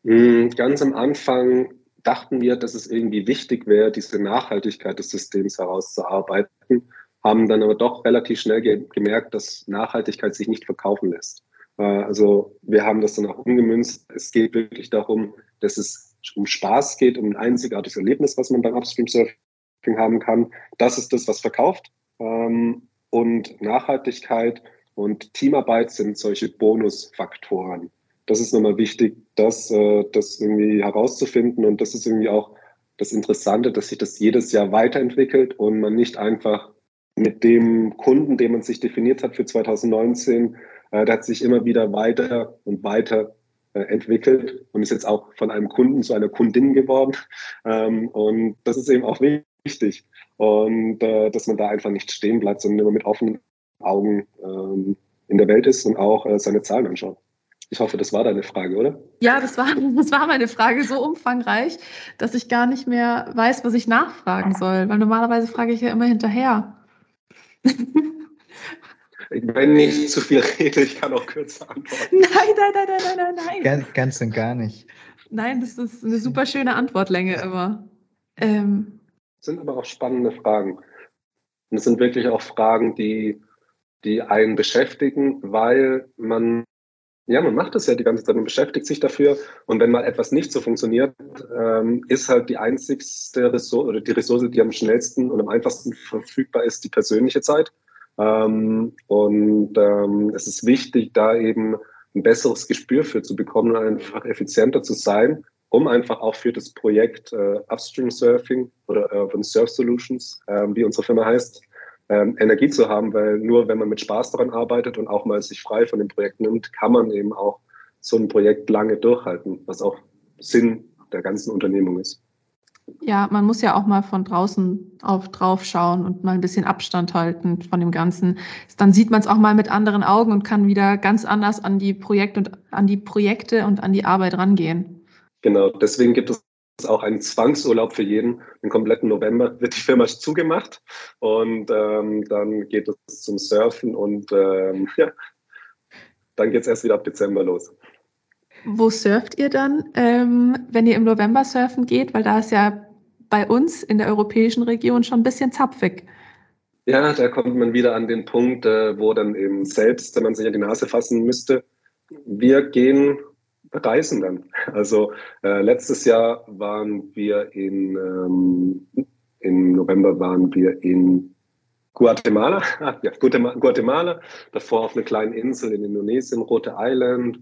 Hm, ganz am Anfang dachten wir, dass es irgendwie wichtig wäre, diese Nachhaltigkeit des Systems herauszuarbeiten, haben dann aber doch relativ schnell ge gemerkt, dass Nachhaltigkeit sich nicht verkaufen lässt. Äh, also wir haben das dann auch umgemünzt. Es geht wirklich darum, dass es um Spaß geht, um ein einzigartiges Erlebnis, was man beim Upstream Surfing haben kann. Das ist das, was verkauft. Ähm, und Nachhaltigkeit und Teamarbeit sind solche Bonusfaktoren. Das ist nochmal wichtig, das, äh, das irgendwie herauszufinden. Und das ist irgendwie auch das Interessante, dass sich das jedes Jahr weiterentwickelt und man nicht einfach mit dem Kunden, den man sich definiert hat für 2019, äh, der hat sich immer wieder weiter und weiter äh, entwickelt und ist jetzt auch von einem Kunden zu einer Kundin geworden. [laughs] Ähm, und das ist eben auch wichtig. Und äh, dass man da einfach nicht stehen bleibt, sondern immer mit offenen Augen ähm, in der Welt ist und auch äh, seine Zahlen anschaut. Ich hoffe, das war deine Frage, oder? Ja, das war, [laughs] das war meine Frage so umfangreich, dass ich gar nicht mehr weiß, was ich nachfragen soll, weil normalerweise frage ich ja immer hinterher. Wenn ich zu viel rede, ich kann auch kürzer antworten. Nein, nein, nein, nein, nein, nein. Ganz, ganz und gar nicht. Nein, das ist eine super schöne Antwortlänge immer. Ähm, sind aber auch spannende Fragen. Und es sind wirklich auch Fragen, die, die einen beschäftigen, weil man, ja, man macht es ja die ganze Zeit, man beschäftigt sich dafür. Und wenn mal etwas nicht so funktioniert, ähm, ist halt die einzigste Ressource oder die Ressource, die am schnellsten und am einfachsten verfügbar ist, die persönliche Zeit. Ähm, und ähm, es ist wichtig, da eben ein besseres Gespür für zu bekommen, einfach effizienter zu sein um einfach auch für das Projekt äh, Upstream Surfing oder Urban Surf Solutions, äh, wie unsere Firma heißt, ähm, Energie zu haben, weil nur wenn man mit Spaß daran arbeitet und auch mal sich frei von dem Projekt nimmt, kann man eben auch so ein Projekt lange durchhalten, was auch Sinn der ganzen Unternehmung ist. Ja, man muss ja auch mal von draußen auf drauf schauen und mal ein bisschen Abstand halten von dem Ganzen. Dann sieht man es auch mal mit anderen Augen und kann wieder ganz anders an die Projekte und an die Projekte und an die Arbeit rangehen. Genau, deswegen gibt es auch einen Zwangsurlaub für jeden. Den kompletten November wird die Firma zugemacht und ähm, dann geht es zum Surfen und ähm, [laughs] ja, dann geht es erst wieder ab Dezember los. Wo surft ihr dann, ähm, wenn ihr im November surfen geht? Weil da ist ja bei uns in der europäischen Region schon ein bisschen zapfig. Ja, da kommt man wieder an den Punkt, äh, wo dann eben selbst, wenn man sich an die Nase fassen müsste, wir gehen reisen dann. Also äh, letztes Jahr waren wir in, ähm, im November waren wir in Guatemala, [laughs] ja, Guatemala, davor auf einer kleinen Insel in Indonesien, Rote Island,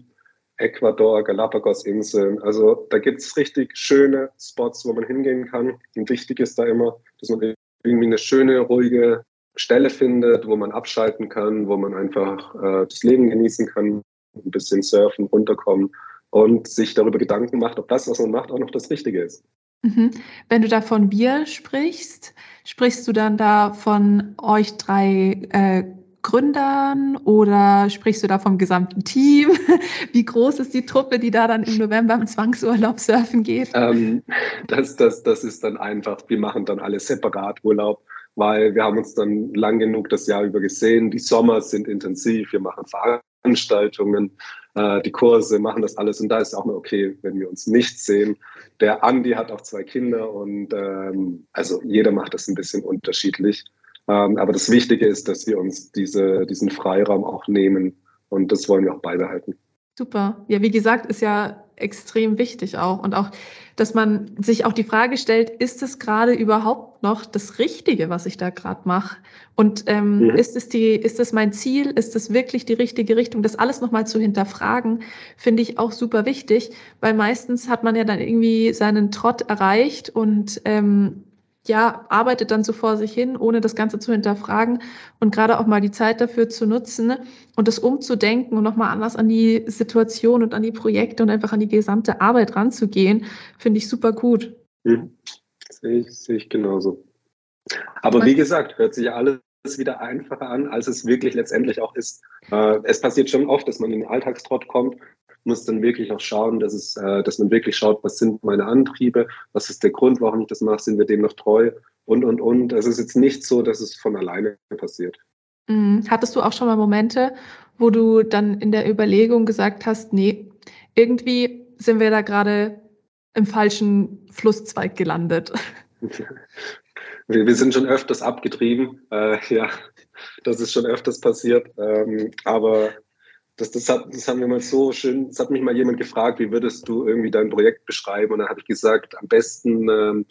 Ecuador, Galapagos-Inseln. Also da gibt es richtig schöne Spots, wo man hingehen kann. Und wichtig ist da immer, dass man irgendwie eine schöne, ruhige Stelle findet, wo man abschalten kann, wo man einfach äh, das Leben genießen kann, ein bisschen surfen, runterkommen und sich darüber Gedanken macht, ob das, was man macht, auch noch das Richtige ist. Mhm. Wenn du da von wir sprichst, sprichst du dann da von euch drei äh, Gründern oder sprichst du da vom gesamten Team? [laughs] Wie groß ist die Truppe, die da dann im November im Zwangsurlaub surfen geht? Ähm, das, das, das ist dann einfach, wir machen dann alle separat Urlaub, weil wir haben uns dann lang genug das Jahr über gesehen. Die Sommer sind intensiv, wir machen Veranstaltungen, äh, die Kurse, machen das alles und da ist auch mal okay, wenn wir uns nicht sehen. Der Andi hat auch zwei Kinder und ähm, also jeder macht das ein bisschen unterschiedlich. Ähm, aber das Wichtige ist, dass wir uns diese, diesen Freiraum auch nehmen und das wollen wir auch beibehalten. Super. Ja, wie gesagt, ist ja extrem wichtig auch. Und auch, dass man sich auch die Frage stellt, ist es gerade überhaupt noch das Richtige, was ich da gerade mache? Und ähm, mhm. ist, es die, ist es mein Ziel? Ist es wirklich die richtige Richtung? Das alles nochmal zu hinterfragen, finde ich auch super wichtig, weil meistens hat man ja dann irgendwie seinen Trott erreicht und ähm, ja, arbeitet dann so vor sich hin, ohne das Ganze zu hinterfragen und gerade auch mal die Zeit dafür zu nutzen und das umzudenken und nochmal anders an die Situation und an die Projekte und einfach an die gesamte Arbeit ranzugehen, finde ich super gut. Mhm. Sehe ich, sehe ich genauso. Aber wie gesagt, hört sich alles wieder einfacher an, als es wirklich letztendlich auch ist. Äh, es passiert schon oft, dass man in den Alltagstrott kommt muss dann wirklich auch schauen, dass, es, äh, dass man wirklich schaut, was sind meine Antriebe, was ist der Grund, warum ich das mache, sind wir dem noch treu und, und, und. Es ist jetzt nicht so, dass es von alleine passiert. Mhm. Hattest du auch schon mal Momente, wo du dann in der Überlegung gesagt hast, nee, irgendwie sind wir da gerade im falschen Flusszweig gelandet? [laughs] Wir, wir sind schon öfters abgetrieben, äh, [laughs] ja, das ist schon öfters passiert, ähm, aber das, das, hat, das haben wir mal so schön, das hat mich mal jemand gefragt, wie würdest du irgendwie dein Projekt beschreiben? Und dann habe ich gesagt, am besten ähm,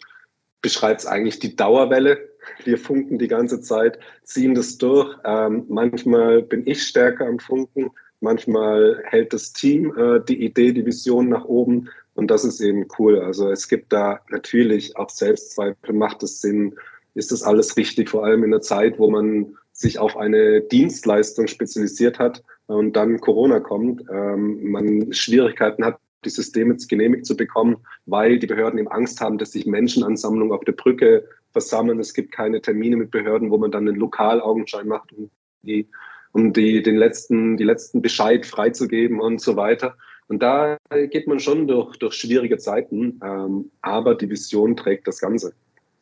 beschreibt es eigentlich die Dauerwelle. Wir funken die ganze Zeit, ziehen das durch. Ähm, manchmal bin ich stärker am Funken, manchmal hält das Team äh, die Idee, die Vision nach oben. Und das ist eben cool. Also es gibt da natürlich auch Selbstzweifel, macht es Sinn, ist das alles richtig, vor allem in einer Zeit, wo man sich auf eine Dienstleistung spezialisiert hat und dann Corona kommt, ähm, man Schwierigkeiten hat, die Systeme genehmigt zu bekommen, weil die Behörden eben Angst haben, dass sich Menschenansammlungen auf der Brücke versammeln. Es gibt keine Termine mit Behörden, wo man dann einen Lokalaugenschein macht, um, die, um die, den letzten, die letzten Bescheid freizugeben und so weiter. Und da geht man schon durch, durch schwierige Zeiten, ähm, aber die Vision trägt das Ganze.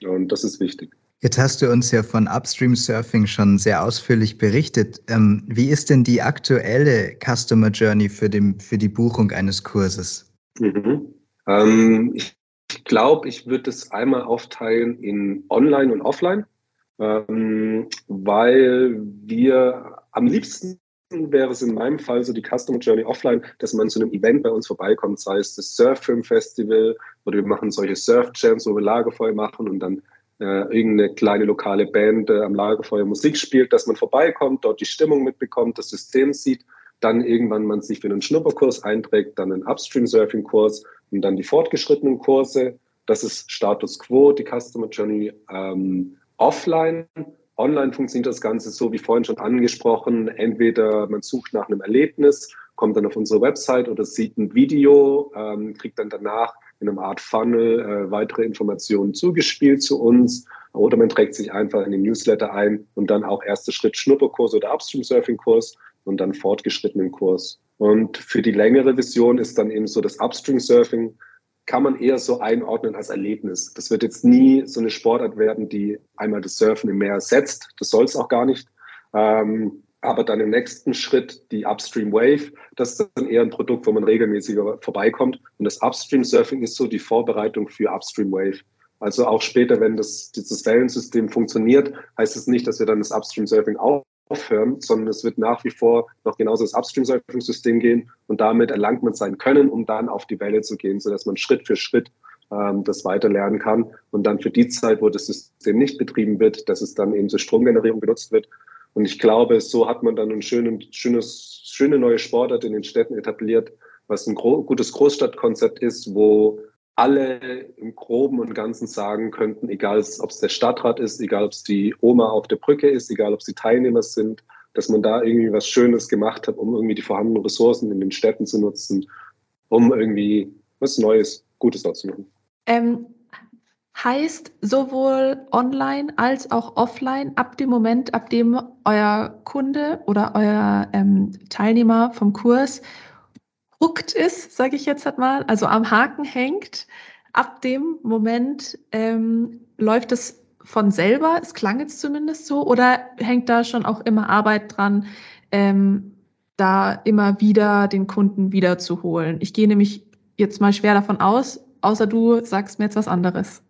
Und das ist wichtig. Jetzt hast du uns ja von Upstream Surfing schon sehr ausführlich berichtet. Ähm, wie ist denn die aktuelle Customer Journey für, den, für die Buchung eines Kurses? Mhm. Ähm, ich glaube, ich würde es einmal aufteilen in Online und Offline, ähm, weil wir am liebsten wäre es in meinem Fall so die Customer Journey offline, dass man zu einem Event bei uns vorbeikommt, sei es das Surf Film Festival oder wir machen solche Surf Jams, wo wir Lagerfeuer machen und dann äh, irgendeine kleine lokale Band äh, am Lagerfeuer Musik spielt, dass man vorbeikommt, dort die Stimmung mitbekommt, das System sieht, dann irgendwann man sich für einen Schnupperkurs einträgt, dann einen Upstream-Surfing-Kurs und dann die fortgeschrittenen Kurse. Das ist Status Quo, die Customer Journey ähm, offline. Online funktioniert das Ganze so, wie vorhin schon angesprochen. Entweder man sucht nach einem Erlebnis, kommt dann auf unsere Website oder sieht ein Video, ähm, kriegt dann danach in einem Art Funnel äh, weitere Informationen zugespielt zu uns oder man trägt sich einfach in den Newsletter ein und dann auch erster Schritt Schnupperkurs oder Upstream Surfing Kurs und dann fortgeschrittenen Kurs. Und für die längere Vision ist dann eben so das Upstream Surfing kann man eher so einordnen als Erlebnis. Das wird jetzt nie so eine Sportart werden, die einmal das Surfen im Meer ersetzt. Das soll es auch gar nicht. Ähm, aber dann im nächsten Schritt die Upstream Wave, das ist dann eher ein Produkt, wo man regelmäßiger vorbeikommt. Und das Upstream Surfing ist so die Vorbereitung für Upstream Wave. Also auch später, wenn das, dieses Wellensystem funktioniert, heißt es nicht, dass wir dann das Upstream Surfing aufhören, sondern es wird nach wie vor noch genauso das Upstream-Surfing-System gehen und damit erlangt man sein Können, um dann auf die Welle zu gehen, sodass man Schritt für Schritt ähm, das weiterlernen kann und dann für die Zeit, wo das System nicht betrieben wird, dass es dann eben zur Stromgenerierung benutzt wird. Und ich glaube, so hat man dann ein schönes, schöne neue Sportart in den Städten etabliert, was ein gro gutes Großstadtkonzept ist, wo alle im Groben und Ganzen sagen könnten, egal ob es der Stadtrat ist, egal ob es die Oma auf der Brücke ist, egal ob es die Teilnehmer sind, dass man da irgendwie was Schönes gemacht hat, um irgendwie die vorhandenen Ressourcen in den Städten zu nutzen, um irgendwie was Neues, Gutes dort zu machen. Ähm, heißt sowohl online als auch offline ab dem Moment, ab dem euer Kunde oder euer ähm, Teilnehmer vom Kurs hooked ist, sage ich jetzt halt mal, also am Haken hängt, ab dem Moment ähm, läuft es von selber, es klang jetzt zumindest so, oder hängt da schon auch immer Arbeit dran, ähm, da immer wieder den Kunden wiederzuholen? Ich gehe nämlich jetzt mal schwer davon aus, außer du sagst mir jetzt was anderes.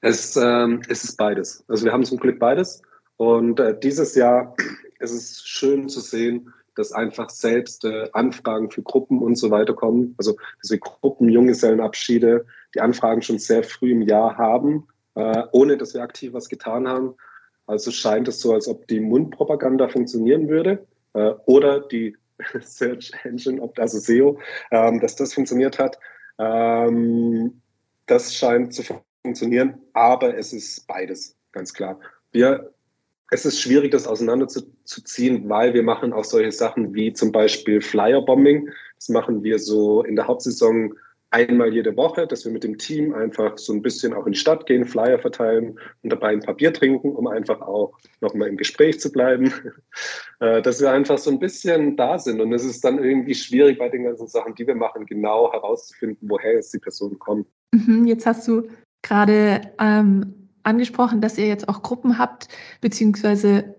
Es, ähm, es ist beides. Also wir haben zum Glück beides. Und äh, dieses Jahr ist es schön zu sehen, dass einfach selbst äh, Anfragen für Gruppen und so weiter kommen. Also dass wir Gruppen, Junggesellenabschiede, die Anfragen schon sehr früh im Jahr haben, äh, ohne dass wir aktiv was getan haben. Also scheint es so, als ob die Mundpropaganda funktionieren würde äh, oder die [laughs] Search Engine, also SEO, ähm, dass das funktioniert hat. Ähm, das scheint zu funktionieren, aber es ist beides, ganz klar. Wir es ist schwierig, das auseinanderzuziehen, weil wir machen auch solche Sachen wie zum Beispiel Flyerbombing. Das machen wir so in der Hauptsaison einmal jede Woche, dass wir mit dem Team einfach so ein bisschen auch in die Stadt gehen, Flyer verteilen und dabei ein Papier trinken, um einfach auch nochmal im Gespräch zu bleiben. [laughs] Äh, dass wir einfach so ein bisschen da sind. Und es ist dann irgendwie schwierig bei den ganzen Sachen, die wir machen, genau herauszufinden, woher jetzt die Person kommt. Mhm, jetzt hast du gerade ähm, angesprochen, dass ihr jetzt auch Gruppen habt, beziehungsweise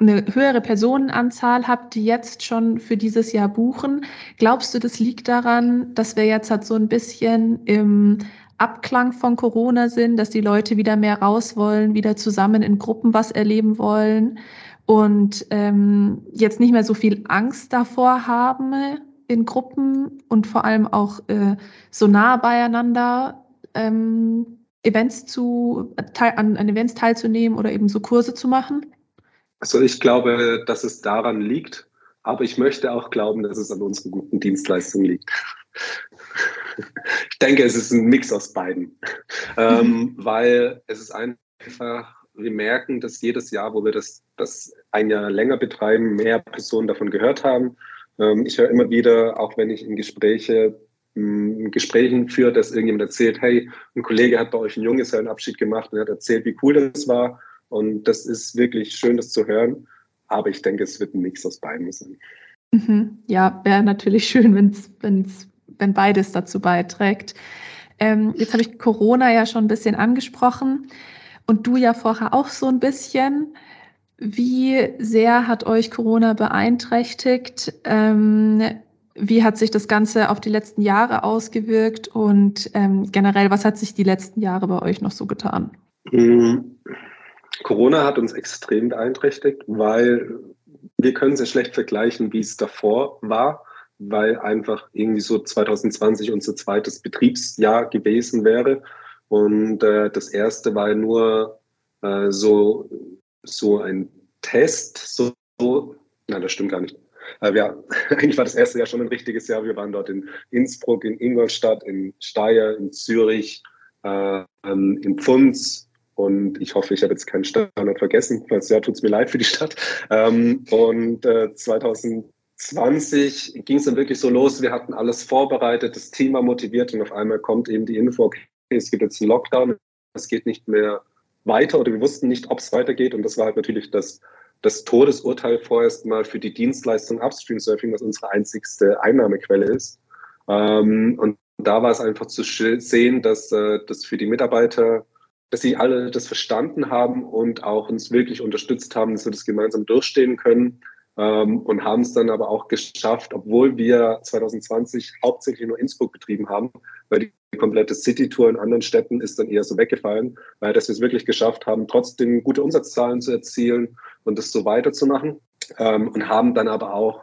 eine höhere Personenanzahl habt, die jetzt schon für dieses Jahr buchen. Glaubst du, das liegt daran, dass wir jetzt halt so ein bisschen im Abklang von Corona sind, dass die Leute wieder mehr raus wollen, wieder zusammen in Gruppen was erleben wollen und ähm, jetzt nicht mehr so viel Angst davor haben in Gruppen und vor allem auch äh, so nah beieinander ähm, Events zu, an, an Events teilzunehmen oder eben so Kurse zu machen? Also ich glaube, dass es daran liegt, aber ich möchte auch glauben, dass es an unseren guten Dienstleistungen liegt. ich denke, es ist ein Mix aus beiden, ähm, mhm. weil es ist einfach, wir merken, dass jedes Jahr, wo wir das, das ein Jahr länger betreiben, mehr Personen davon gehört haben. Ähm, ich höre immer wieder, auch wenn ich in Gespräche Gesprächen führt, dass irgendjemand erzählt, hey, ein Kollege hat bei euch einen Junggesellenabschied gemacht und hat erzählt, wie cool das war. Und das ist wirklich schön, das zu hören. Aber ich denke, es wird ein Mix aus beiden sein. Mhm. Ja, wäre natürlich schön, wenn's, wenn's, wenn beides dazu beiträgt. Ähm, jetzt habe ich Corona ja schon ein bisschen angesprochen und du ja vorher auch so ein bisschen. Wie sehr hat euch Corona beeinträchtigt? Ähm, wie hat sich das Ganze auf die letzten Jahre ausgewirkt und ähm, generell, was hat sich die letzten Jahre bei euch noch so getan? Mhm. Corona hat uns extrem beeinträchtigt, weil wir können sehr schlecht vergleichen, wie es davor war, weil einfach irgendwie so 2020 unser zweites Betriebsjahr gewesen wäre. Und äh, das erste war nur äh, so, so ein Test, so, so, nein, das stimmt gar nicht. Äh, ja, [laughs] eigentlich war das erste Jahr schon ein richtiges Jahr. Wir waren dort in Innsbruck, in Ingolstadt, in Steyr, in Zürich, äh, in Pfunds. Und ich hoffe, ich habe jetzt keinen Standort vergessen. Falls ja, tut es mir leid für die Stadt. Ähm, und äh, 2020 ging es dann wirklich so los. Wir hatten alles vorbereitet, das war motiviert und auf einmal kommt eben die Info, okay, es gibt jetzt einen Lockdown, es geht nicht mehr weiter oder wir wussten nicht, ob es weitergeht. Und das war halt natürlich das das Todesurteil vorerst mal für die Dienstleistung Upstream Surfing, was unsere einzigste Einnahmequelle ist. Ähm, und da war es einfach zu sehen, dass äh, das für die Mitarbeiter, dass sie alle das verstanden haben und auch uns wirklich unterstützt haben, dass wir das gemeinsam durchstehen können. Ähm, und haben es dann aber auch geschafft, obwohl wir 2020 hauptsächlich nur Innsbruck betrieben haben, weil die komplette City-Tour in anderen Städten ist dann eher so weggefallen, weil dass wir es wirklich geschafft haben, trotzdem gute Umsatzzahlen zu erzielen und das so weiterzumachen. ähm, und haben dann aber auch,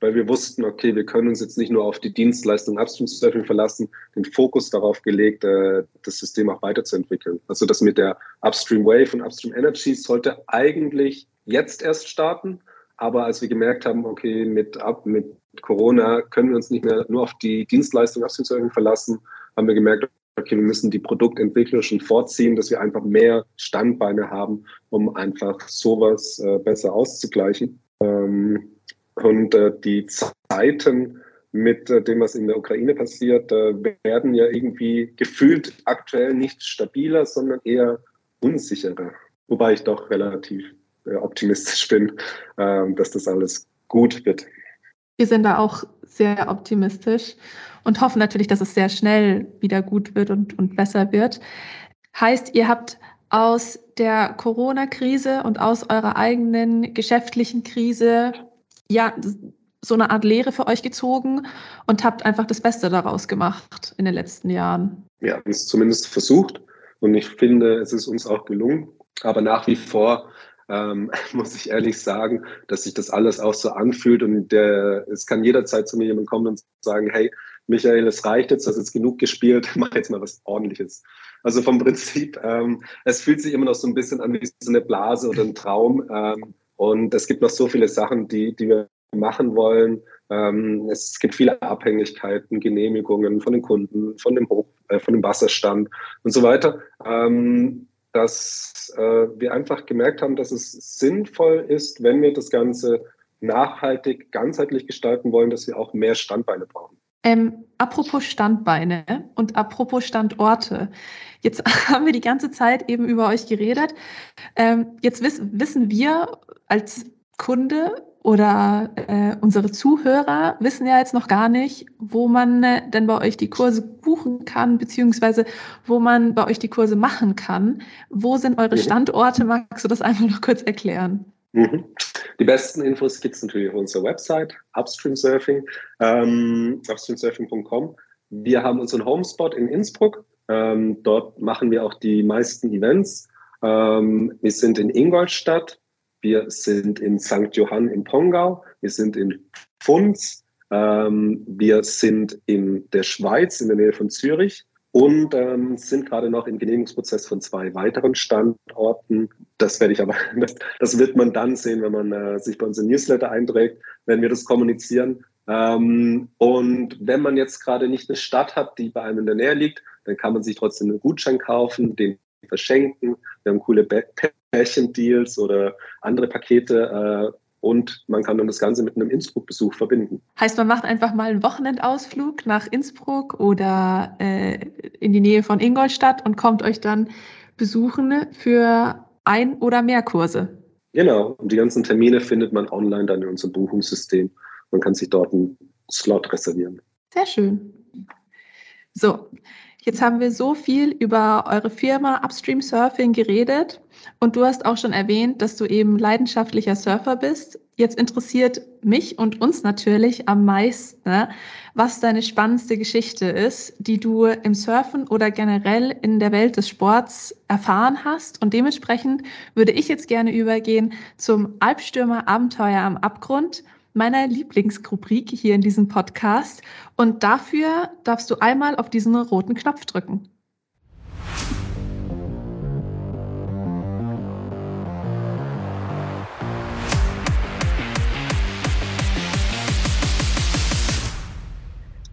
weil wir wussten, okay, wir können uns jetzt nicht nur auf die Dienstleistung Upstream Surfing verlassen, den Fokus darauf gelegt, äh, das System auch weiterzuentwickeln. Also das mit der Upstream Wave und Upstream Energy sollte eigentlich jetzt erst starten, aber als wir gemerkt haben, okay, mit, mit Corona können wir uns nicht mehr nur auf die Dienstleistung Upstream Surfing verlassen, haben wir gemerkt, okay, wir müssen die Produktentwicklung schon vorziehen, dass wir einfach mehr Standbeine haben, um einfach sowas äh, besser auszugleichen. Ähm, und äh, die Zeiten mit äh, dem, was in der Ukraine passiert, äh, werden ja irgendwie gefühlt aktuell nicht stabiler, sondern eher unsicherer. Wobei ich doch relativ äh, optimistisch bin, ähm, dass das alles gut wird. Wir sind da auch sehr optimistisch und hoffen natürlich, dass es sehr schnell wieder gut wird und, und besser wird. Heißt, ihr habt aus der Corona-Krise und aus eurer eigenen geschäftlichen Krise ja so eine Art Lehre für euch gezogen und habt einfach das Beste daraus gemacht in den letzten Jahren. Wir haben es zumindest versucht und ich finde, es ist uns auch gelungen. Aber nach wie vor ähm, [laughs] muss ich ehrlich sagen, dass sich das alles auch so anfühlt und der, es kann jederzeit zu mir jemand kommen und sagen, hey, Michael, es reicht jetzt, du hast jetzt genug gespielt, [laughs] mach jetzt mal was ordentliches. Also vom Prinzip, ähm, es fühlt sich immer noch so ein bisschen an wie so eine Blase oder ein Traum. Ähm, und es gibt noch so viele Sachen, die, die wir machen wollen. Ähm, es gibt viele Abhängigkeiten, Genehmigungen von den Kunden, von dem, Hoch, äh, von dem Wasserstand und so weiter. Ähm, dass äh, wir einfach gemerkt haben, dass es sinnvoll ist, wenn wir das Ganze nachhaltig, ganzheitlich gestalten wollen, dass wir auch mehr Standbeine brauchen. Ähm, apropos Standbeine und apropos Standorte. Jetzt [laughs] haben wir die ganze Zeit eben über euch geredet. Ähm, jetzt wiss, wissen wir als Kunde oder äh, unsere Zuhörer wissen ja jetzt noch gar nicht, wo man äh, denn bei euch die Kurse buchen kann, beziehungsweise wo man bei euch die Kurse machen kann. Wo sind eure Standorte? Magst du das einfach noch kurz erklären? Mhm. Die besten Infos gibt es natürlich auf unserer Website, Upstream Surfing, ähm, upstreamsurfing.com. Wir haben unseren Homespot in Innsbruck. Ähm, dort machen wir auch die meisten Events. Ähm, wir sind in Ingolstadt, wir sind in St. Johann im Pongau, wir sind in Pfunds, ähm, wir sind in der Schweiz in der Nähe von Zürich und ähm, sind gerade noch im Genehmigungsprozess von zwei weiteren Standorten. Das werde ich aber, [laughs] das, wird man dann sehen, wenn man äh, sich bei uns im Newsletter einträgt, wenn wir das kommunizieren. Ähm, und wenn man jetzt gerade nicht eine Stadt hat, die bei einem in der Nähe liegt, dann kann man sich trotzdem einen Gutschein kaufen, den verschenken. Wir haben coole Pärchendeals oder andere Pakete äh, und man kann dann das Ganze mit einem Innsbruck-Besuch verbinden. Heißt, man macht einfach mal einen Wochenendausflug nach Innsbruck oder äh, in die Nähe von Ingolstadt und kommt euch dann besuchen für ein oder mehr Kurse. Genau, und die ganzen Termine findet man online dann in unserem Buchungssystem. Man kann sich dort einen Slot reservieren. Sehr schön. So, Jetzt haben wir so viel über eure Firma Upstream Surfing geredet und du hast auch schon erwähnt, dass du eben leidenschaftlicher Surfer bist. Jetzt interessiert mich und uns natürlich am meisten, was deine spannendste Geschichte ist, die du im Surfen oder generell in der Welt des Sports erfahren hast. Und dementsprechend würde ich jetzt gerne übergehen zum Albstürmer Abenteuer am Abgrund meiner Lieblingsrubrik hier in diesem Podcast. Und dafür darfst du einmal auf diesen roten Knopf drücken.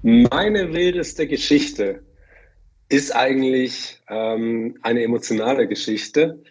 Meine wildeste Geschichte ist eigentlich ähm, eine emotionale Geschichte.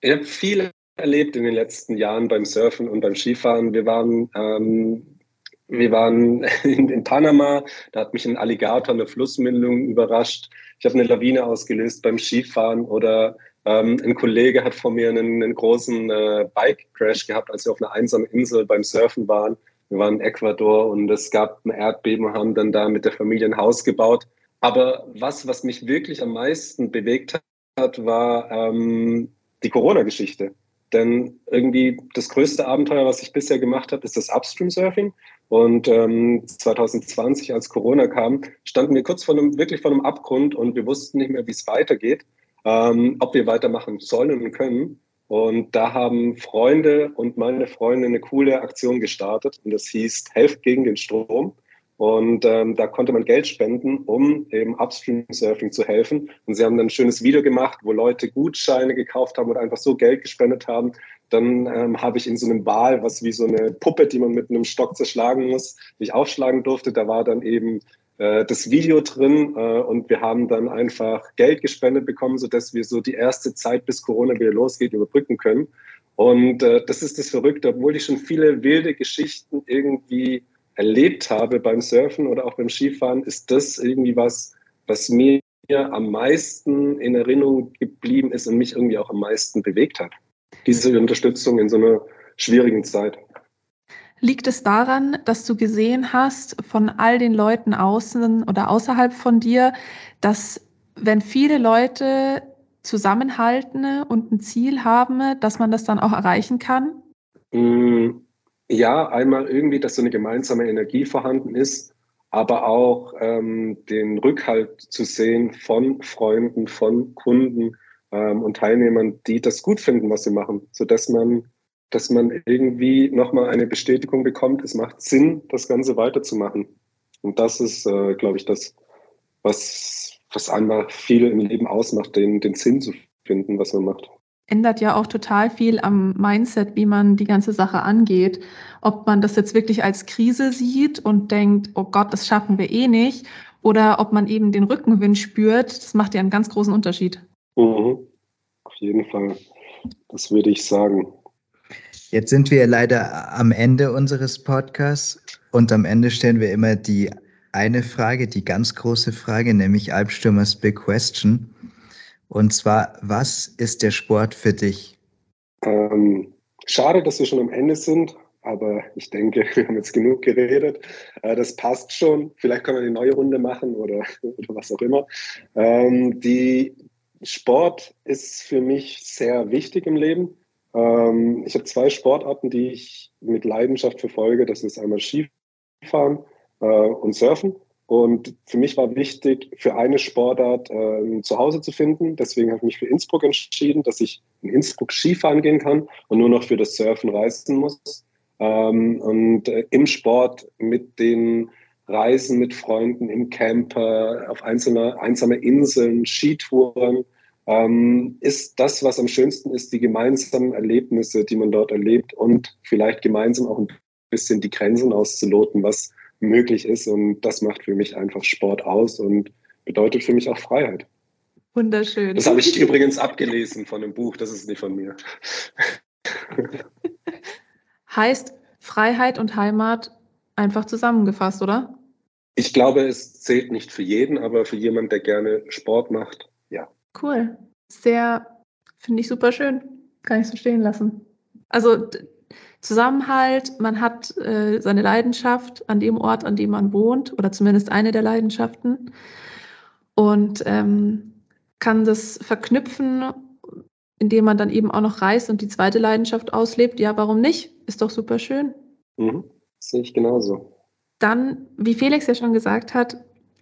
Ich habe viele erlebt in den letzten Jahren beim Surfen und beim Skifahren. Wir waren, ähm, wir waren [laughs] in, in, Panama, da hat mich ein Alligator eine Flussmündung überrascht. Ich habe eine Lawine ausgelöst beim Skifahren oder ähm, ein Kollege hat vor mir einen, einen großen äh, Bike-Crash gehabt, als wir auf einer einsamen Insel beim Surfen waren. Wir waren in Ecuador und es gab ein Erdbeben und haben dann da mit der Familie ein Haus gebaut. Aber was, was mich wirklich am meisten bewegt hat, war ähm, die Corona-Geschichte. Denn irgendwie das größte Abenteuer, was ich bisher gemacht habe, ist das Upstream Surfing. Und ähm, 2020, als Corona kam, standen wir kurz vor einem, wirklich vor einem Abgrund und wir wussten nicht mehr, wie es weitergeht, ähm, ob wir weitermachen sollen und können. Und da haben Freunde und meine Freunde eine coole Aktion gestartet und das hieß Helft gegen den Strom. Und ähm, da konnte man Geld spenden, um eben Upstream Surfing zu helfen. Und sie haben dann ein schönes Video gemacht, wo Leute Gutscheine gekauft haben oder einfach so Geld gespendet haben. Dann ähm, habe ich in so einem Ball, was wie so eine Puppe, die man mit einem Stock zerschlagen muss, die ich aufschlagen durfte. Da war dann eben äh, das Video drin äh, und wir haben dann einfach Geld gespendet bekommen, sodass wir so die erste Zeit, bis Corona wieder losgeht, überbrücken können. Und äh, das ist das Verrückte, obwohl ich schon viele wilde Geschichten irgendwie erlebt habe beim Surfen oder auch beim Skifahren, ist das irgendwie was, was mir am meisten in Erinnerung geblieben ist und mich irgendwie auch am meisten bewegt hat. Diese Unterstützung in so einer schwierigen Zeit. Liegt es daran, dass du gesehen hast von all den Leuten außen oder außerhalb von dir, dass wenn viele Leute zusammenhalten und ein Ziel haben, dass man das dann auch erreichen kann? Mm, ja, einmal irgendwie, dass so eine gemeinsame Energie vorhanden ist, aber auch ähm, den Rückhalt zu sehen von Freunden, von Kunden ähm, und Teilnehmern, die das gut finden, was sie machen, sodass man, dass man irgendwie nochmal eine Bestätigung bekommt, es macht Sinn, das Ganze weiterzumachen. Und das ist, äh, glaube ich, das, was, was einmal viel im Leben ausmacht, den, den Sinn zu finden, was man macht ändert ja auch total viel am Mindset, wie man die ganze Sache angeht. Ob man das jetzt wirklich als Krise sieht und denkt, oh Gott, das schaffen wir eh nicht, oder ob man eben den Rückenwind spürt, das macht ja einen ganz großen Unterschied. Mhm. Auf jeden Fall. Das würde ich sagen. Jetzt sind wir leider am Ende unseres Podcasts und am Ende stellen wir immer die eine Frage, die ganz große Frage, nämlich Albstürmers Big Question. Und zwar, was ist der Sport für dich? Ähm, schade, dass wir schon am Ende sind, aber ich denke, [laughs] wir haben jetzt genug geredet. Äh, das passt schon. Vielleicht können wir eine neue Runde machen oder, [laughs] oder was auch immer. Ähm, die Sport ist für mich sehr wichtig im Leben. Ähm, ich habe zwei Sportarten, die ich mit Leidenschaft verfolge. Das ist einmal Skifahren äh, und Surfen. Und für mich war wichtig, für eine Sportart äh, zu Hause zu finden. Deswegen habe ich mich für Innsbruck entschieden, dass ich in Innsbruck Skifahren gehen kann und nur noch für das Surfen reisen muss. Ähm, und äh, im Sport mit den Reisen mit Freunden im Camper, auf einzelne, einsame Inseln, Skitouren, ähm, ist das, was am schönsten ist, die gemeinsamen Erlebnisse, die man dort erlebt und vielleicht gemeinsam auch ein bisschen die Grenzen auszuloten, was möglich ist. Und das macht für mich einfach Sport aus und bedeutet für mich auch Freiheit. Wunderschön. Das habe ich übrigens abgelesen von einem Buch, das ist nicht von mir. [laughs] heißt Freiheit und Heimat einfach zusammengefasst, oder? Ich glaube, es zählt nicht für jeden, aber für jemanden, der gerne Sport macht. Cool. Sehr, finde ich super schön. Kann ich so stehen lassen. Also Zusammenhalt, man hat äh, seine Leidenschaft an dem Ort, an dem man wohnt, oder zumindest eine der Leidenschaften, und ähm, kann das verknüpfen, indem man dann eben auch noch reist und die zweite Leidenschaft auslebt. Ja, warum nicht? Ist doch super schön. Mhm. Sehe ich genauso. Dann, wie Felix ja schon gesagt hat,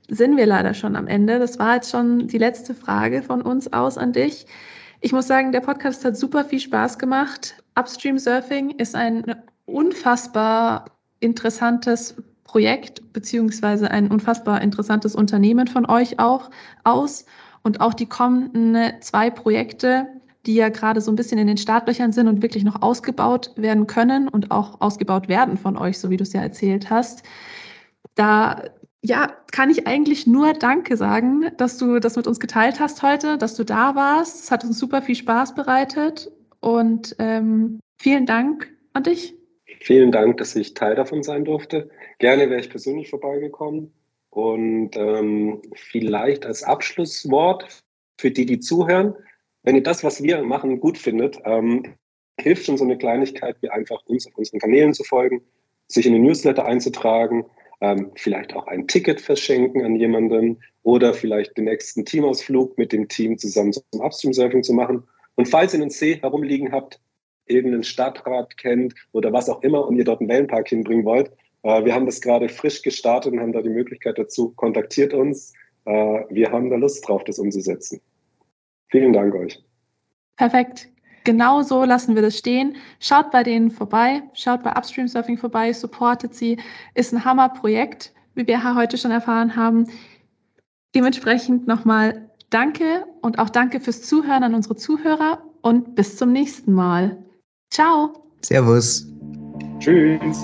sind wir leider schon am Ende. Das war jetzt schon die letzte Frage von uns aus an dich. Ich muss sagen, der Podcast hat super viel Spaß gemacht. Upstream Surfing ist ein unfassbar interessantes Projekt beziehungsweise ein unfassbar interessantes Unternehmen von euch auch aus. Und auch die kommenden zwei Projekte, die ja gerade so ein bisschen in den Startlöchern sind und wirklich noch ausgebaut werden können und auch ausgebaut werden von euch, so wie du es ja erzählt hast. Da ja, kann ich eigentlich nur Danke sagen, dass du das mit uns geteilt hast heute, dass du da warst. Es hat uns super viel Spaß bereitet und ähm, vielen Dank an dich. Vielen Dank, dass ich Teil davon sein durfte. Gerne wäre ich persönlich vorbeigekommen. Und ähm, vielleicht als Abschlusswort für die, die zuhören, wenn ihr das, was wir machen, gut findet, ähm, hilft schon so eine Kleinigkeit, wie einfach uns auf unseren Kanälen zu folgen, sich in den Newsletter einzutragen ähm, vielleicht auch ein Ticket verschenken an jemanden oder vielleicht den nächsten Teamausflug mit dem Team zusammen zum Upstream-Surfing zu machen. Und falls ihr einen See herumliegen habt, irgendeinen Stadtrat kennt oder was auch immer und ihr dort einen Wellenpark hinbringen wollt, äh, wir haben das gerade frisch gestartet und haben da die Möglichkeit dazu. Kontaktiert uns. Äh, wir haben da Lust drauf, das umzusetzen. Vielen Dank euch. Perfekt. Genau so lassen wir das stehen. Schaut bei denen vorbei, schaut bei Upstream Surfing vorbei, supportet sie. Ist ein Hammerprojekt, wie wir heute schon erfahren haben. Dementsprechend nochmal danke und auch danke fürs Zuhören an unsere Zuhörer und bis zum nächsten Mal. Ciao. Servus. Tschüss.